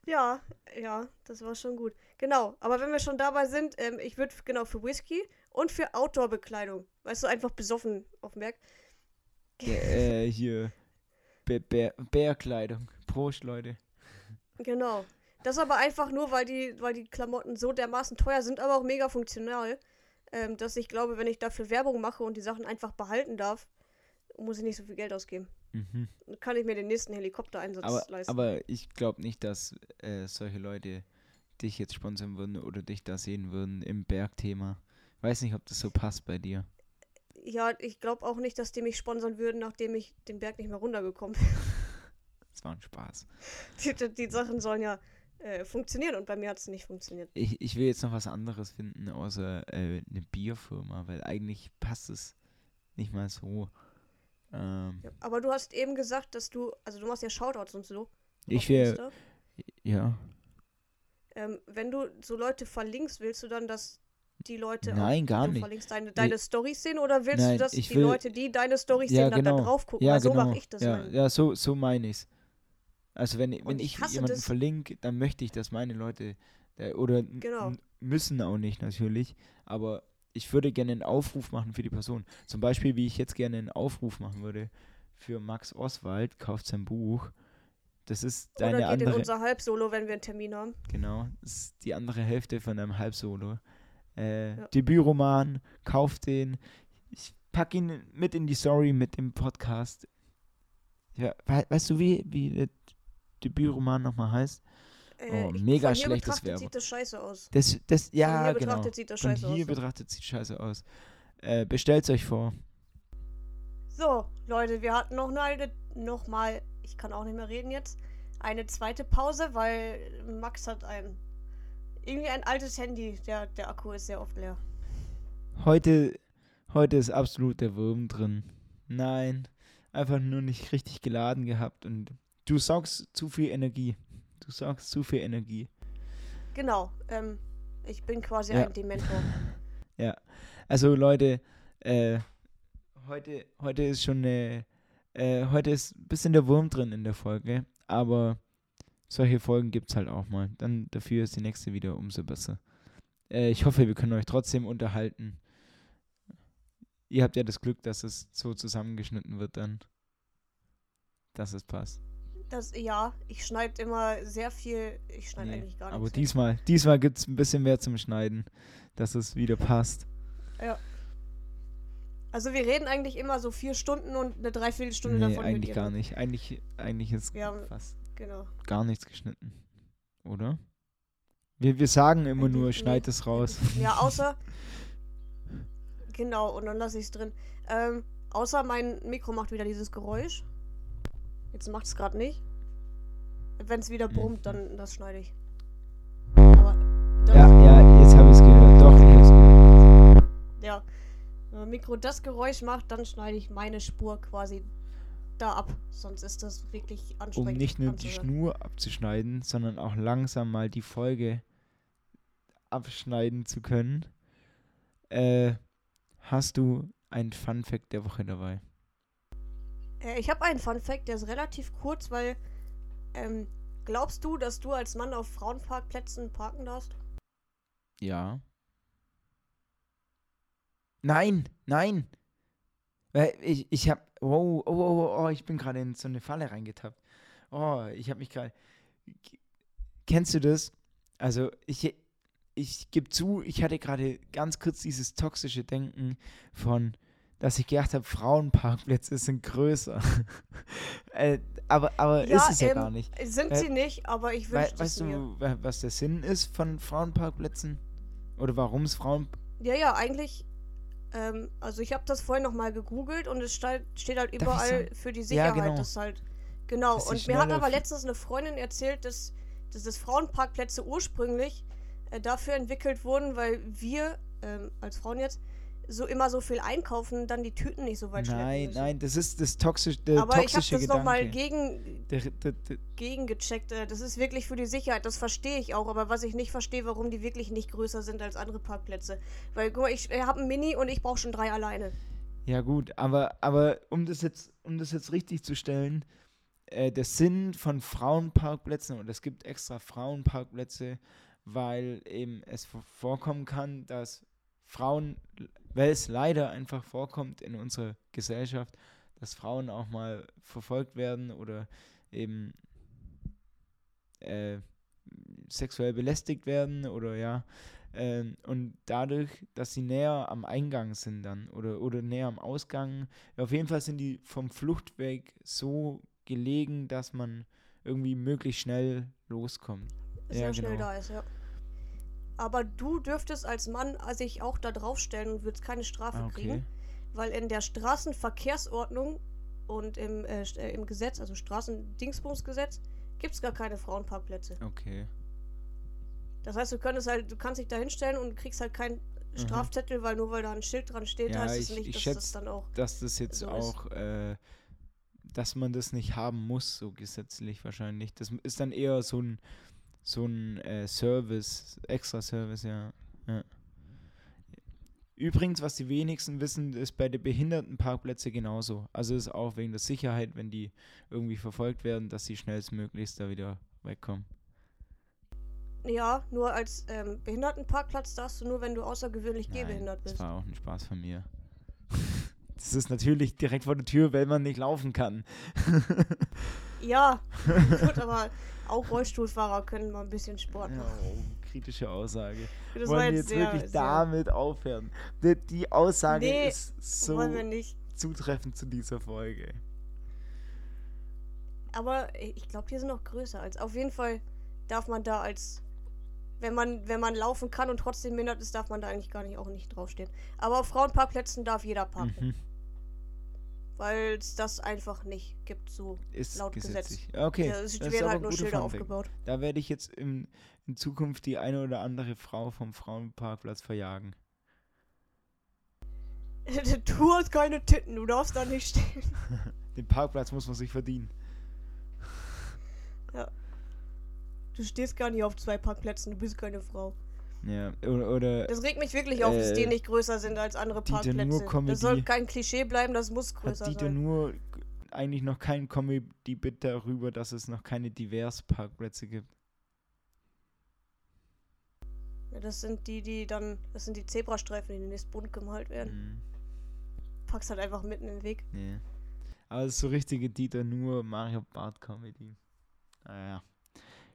Ja, ja, das war schon gut. Genau, aber wenn wir schon dabei sind, ähm, ich würde genau für Whisky und für Outdoor-Bekleidung. Weißt du, einfach besoffen auf dem Berg. Äh, hier, Bär, Bär, Bärkleidung. Prost, Leute. Genau. Das aber einfach nur, weil die, weil die Klamotten so dermaßen teuer sind, aber auch mega funktional, ähm, dass ich glaube, wenn ich dafür Werbung mache und die Sachen einfach behalten darf, muss ich nicht so viel Geld ausgeben. Mhm. Kann ich mir den nächsten Helikoptereinsatz Aber, leisten. aber ich glaube nicht, dass äh, solche Leute dich jetzt sponsern würden oder dich da sehen würden im Bergthema. Weiß nicht, ob das so passt bei dir. ja, ich glaube auch nicht, dass die mich sponsern würden, nachdem ich den Berg nicht mehr runtergekommen bin. Das war ein Spaß. die, die, die Sachen sollen ja äh, funktionieren und bei mir hat es nicht funktioniert. Ich, ich will jetzt noch was anderes finden, außer äh, eine Bierfirma, weil eigentlich passt es nicht mal so. Ähm, Ja, aber du hast eben gesagt, dass du, also du machst ja Shoutouts und so. ich wäre, Insta. ja. Ähm, wenn du so Leute verlinkst, willst du dann, dass die Leute Nein, gar du nicht. verlinkst deine, deine Storys sehen oder willst Nein, du, dass ich die will- Leute, die deine Storys Ja, sehen, dann da genau. drauf gucken? Ja, Weil so genau. mache ich das. ja, mein- ja, so, so meine ich's. Also wenn, wenn ich, ich jemanden das. verlinke, dann möchte ich, dass meine Leute äh, oder Genau. müssen auch nicht natürlich, aber ich würde gerne einen Aufruf machen für die Person. Zum Beispiel, wie ich jetzt gerne einen Aufruf machen würde für Max Oswald, kauft sein Buch. Das ist deine Oder geht in andere, unser Halbsolo, wenn wir einen Termin haben. genau, das ist die andere Hälfte von deinem Halbsolo. Äh, Ja. Debütroman, kauft den. Ich pack ihn mit in die Story mit dem Podcast. Ja, wei- weißt du, wie, wie der Debütroman nochmal heißt? Äh, Oh, ich- mega von hier schlechtes betrachtet Werbung. sieht das scheiße aus. Das, das, ja, von hier genau. betrachtet sieht das Von scheiße hier aus. betrachtet sieht scheiße aus. Äh, bestellt's euch vor. So, Leute, wir hatten noch eine, noch mal, ich kann auch nicht mehr reden jetzt, eine zweite Pause, weil Max hat ein, irgendwie ein altes Handy. Der, der Akku ist sehr oft leer. Heute, heute ist absolut der Wurm drin. Nein, einfach nur nicht richtig geladen gehabt und du saugst zu viel Energie. Du saugst zu viel Energie. Genau, ähm, ich bin quasi Ja. ein Dementor. Ja, also Leute, äh, heute, heute ist schon eine, äh, heute ist ein bisschen der Wurm drin in der Folge, aber solche Folgen gibt's halt auch mal. Dann dafür ist die nächste wieder umso besser. Äh, ich hoffe, wir können euch trotzdem unterhalten. Ihr habt ja das Glück, dass es so zusammengeschnitten wird dann, dass es passt. Das, ja, ich schneide immer sehr viel, ich schneide Nee, eigentlich gar nichts. aber diesmal, diesmal gibt's ein bisschen mehr zum Schneiden, dass es wieder passt. Also wir reden eigentlich immer so vier Stunden und eine Dreiviertelstunde Nee, davon eigentlich gar dann. nicht. Eigentlich, eigentlich ist Wir haben, fast genau. gar nichts geschnitten. Oder? Wir, wir sagen immer Eigentlich nur, schneid es raus. Ja, außer. Genau, und dann lasse ich es drin. Ähm, außer mein Mikro macht wieder dieses Geräusch. Jetzt macht es gerade nicht. Wenn es wieder Mhm. brummt, dann das schneide ich. Aber Ja, ja, jetzt habe ich es gehört. Doch, ich habe es gehört. ja. Wenn mein Mikro das Geräusch macht, dann schneide ich meine Spur quasi da ab. Sonst ist das wirklich Um anstrengend. nicht nur die. Schnur abzuschneiden, sondern auch langsam mal die Folge abschneiden zu können, äh, hast du ein Fun Fact der Woche dabei. Äh, ich habe einen Fun Fact, der ist relativ kurz, weil. Ähm, glaubst du, dass du als Mann auf Frauenparkplätzen parken darfst? Ja. Nein, nein. Ich, ich hab. Oh, oh, oh, oh, oh, ich bin gerade in so eine Falle reingetappt. Oh, ich habe mich gerade. Kennst du das? Also, ich, ich gebe zu, ich hatte gerade ganz kurz dieses toxische Denken von, dass ich gedacht habe, Frauenparkplätze sind größer. äh, aber aber Ja, ist es ja ähm, gar nicht. Sind Äh, sie nicht, aber ich wünschte weißt du, wa- was der Sinn ist von Frauenparkplätzen? Oder warum es Frauen. Ja, ja, eigentlich. Ähm, also ich habe das vorhin nochmal gegoogelt und es steht, halt überall für die Ja, Sicherheit. genau. Das halt. Genau. Dass sie und mir hat aber letztens eine Freundin erzählt, dass, dass das Frauenparkplätze ursprünglich äh, dafür entwickelt wurden, weil wir ähm, als Frauen jetzt so immer so viel einkaufen, dann die Tüten nicht so weit schleppen Nein, müssen. nein, das ist das toxisch, der Aber ich habe toxische das nochmal Gedanke. gegen, Der, der, der, gegengecheckt. äh, Das ist wirklich für die Sicherheit. Das verstehe ich auch. Aber was ich nicht verstehe, warum die wirklich nicht größer sind als andere Parkplätze. Weil, guck mal, ich habe einen Mini und ich brauche schon drei alleine. ja gut, aber, aber um das jetzt, um das jetzt richtig zu stellen, äh, der Sinn von Frauenparkplätzen, und es gibt extra Frauenparkplätze, weil eben es vorkommen kann, dass Frauen, weil es leider einfach vorkommt in unserer Gesellschaft, dass Frauen auch mal verfolgt werden oder eben äh, sexuell belästigt werden oder ja. Ähm, und dadurch, dass sie näher am Eingang sind dann oder, oder näher am Ausgang, auf jeden Fall sind die vom Fluchtweg so gelegen, dass man irgendwie möglichst schnell loskommt. Sehr Ja, schnell genau. da ist, ja. Aber du dürftest als Mann sich auch da draufstellen und würdest keine Strafe Ah, okay. kriegen. Weil in der Straßenverkehrsordnung und im, äh, äh, im Gesetz, also Straßendingsbumsgesetz, gibt es gar keine Frauenparkplätze. Okay. Das heißt, du könntest halt, du kannst dich da hinstellen und kriegst halt kein, Strafzettel, weil nur weil da ein Schild dran steht, Ja, heißt es ich- nicht, ich dass schätz- das dann auch. Dass das jetzt So auch, äh, dass man das nicht haben muss, so gesetzlich wahrscheinlich. Das ist dann eher so ein, so ein äh, Service, extra Service, ja. ja. Übrigens, was die wenigsten wissen, ist bei den Behindertenparkplätzen genauso. Also ist auch wegen der Sicherheit, wenn die irgendwie verfolgt werden, dass sie schnellstmöglichst da wieder wegkommen. Ja, nur als ähm, Behindertenparkplatz darfst du nur, wenn du außergewöhnlich Nein, gehbehindert das bist. war auch ein Spaß von mir. Das ist natürlich direkt vor der Tür, weil man nicht laufen kann. Ja, gut, aber auch Rollstuhlfahrer können mal ein bisschen Sport Ja, machen. oh, kritische Aussage. Das Wollen wir jetzt sehr, wirklich sehr, damit aufhören? Die, die Aussage Nee, ist so zutreffend zu dieser Folge. Aber ich glaube, die sind noch größer als. Auf jeden Fall darf man da als. Wenn man, wenn man laufen kann und trotzdem behindert ist, darf man da eigentlich gar nicht auch nicht draufstehen. Aber auf Frauenparkplätzen darf jeder parken. Mhm. Weil es das einfach nicht gibt, so. Ist Laut Gesetz. gesetzlich. Okay, Ja, es werden halt nur Schilder Funfact. aufgebaut. Da werde ich jetzt in, in Zukunft die eine oder andere Frau vom Frauenparkplatz verjagen. du hast keine Titten, du darfst da nicht stehen. Den Parkplatz muss man sich verdienen. Du stehst gar nicht auf zwei Parkplätzen, du bist keine Frau. Ja, oder, oder Das regt mich wirklich auf, dass die Äh, nicht größer sind als andere Parkplätze. Das soll kein Klischee bleiben, das muss größer hat Dieter sein. nur eigentlich noch kein Comedy-Bit darüber, dass es noch keine divers Parkplätze gibt. Ja, das sind die, die dann, das sind die Zebrastreifen, die demnächst bunt gemalt werden. Mhm. Packst halt einfach mitten im Weg. Nee. Aber es ist so richtige Dieter nur Mario Bart Comedy. Naja.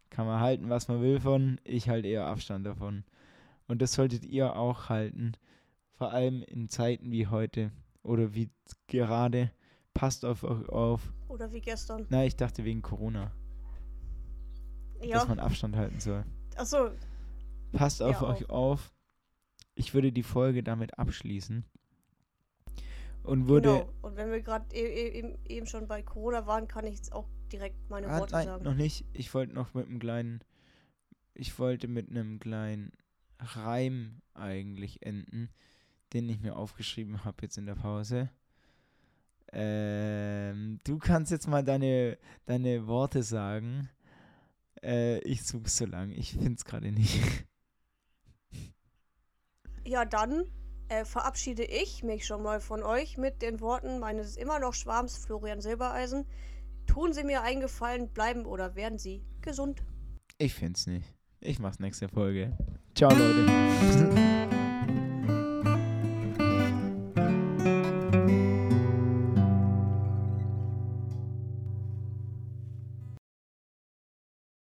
Kann man halten, was man will von. Ich halte eher Abstand davon. Und das solltet ihr auch halten. Vor allem in Zeiten wie heute. Oder wie gerade. Passt auf euch auf. Oder wie gestern. Nein, ich dachte wegen Corona. Dass Ja. man Abstand halten soll. Achso, Passt auf Ja, euch auf. Ich würde die Folge damit abschließen. Und würde. genau. Und wenn wir gerade e eben, eben schon bei Corona waren, kann ich jetzt auch direkt meine Ah, Worte nein, sagen. noch nicht. Ich wollte noch mit einem kleinen. Ich wollte mit einem kleinen Reim eigentlich enden, den ich mir aufgeschrieben habe jetzt in der Pause. Ähm, du kannst jetzt mal deine, deine Worte sagen. Äh, ich suche so lang. Ich finde es gerade nicht. Ja, dann äh, verabschiede ich mich schon mal von euch mit den Worten meines immer noch Schwarms Florian Silbereisen. Tun Sie mir einen Gefallen, bleiben oder werden Sie gesund. Ich finde es nicht. Ich mach's nächste Folge. Ciao, Leute.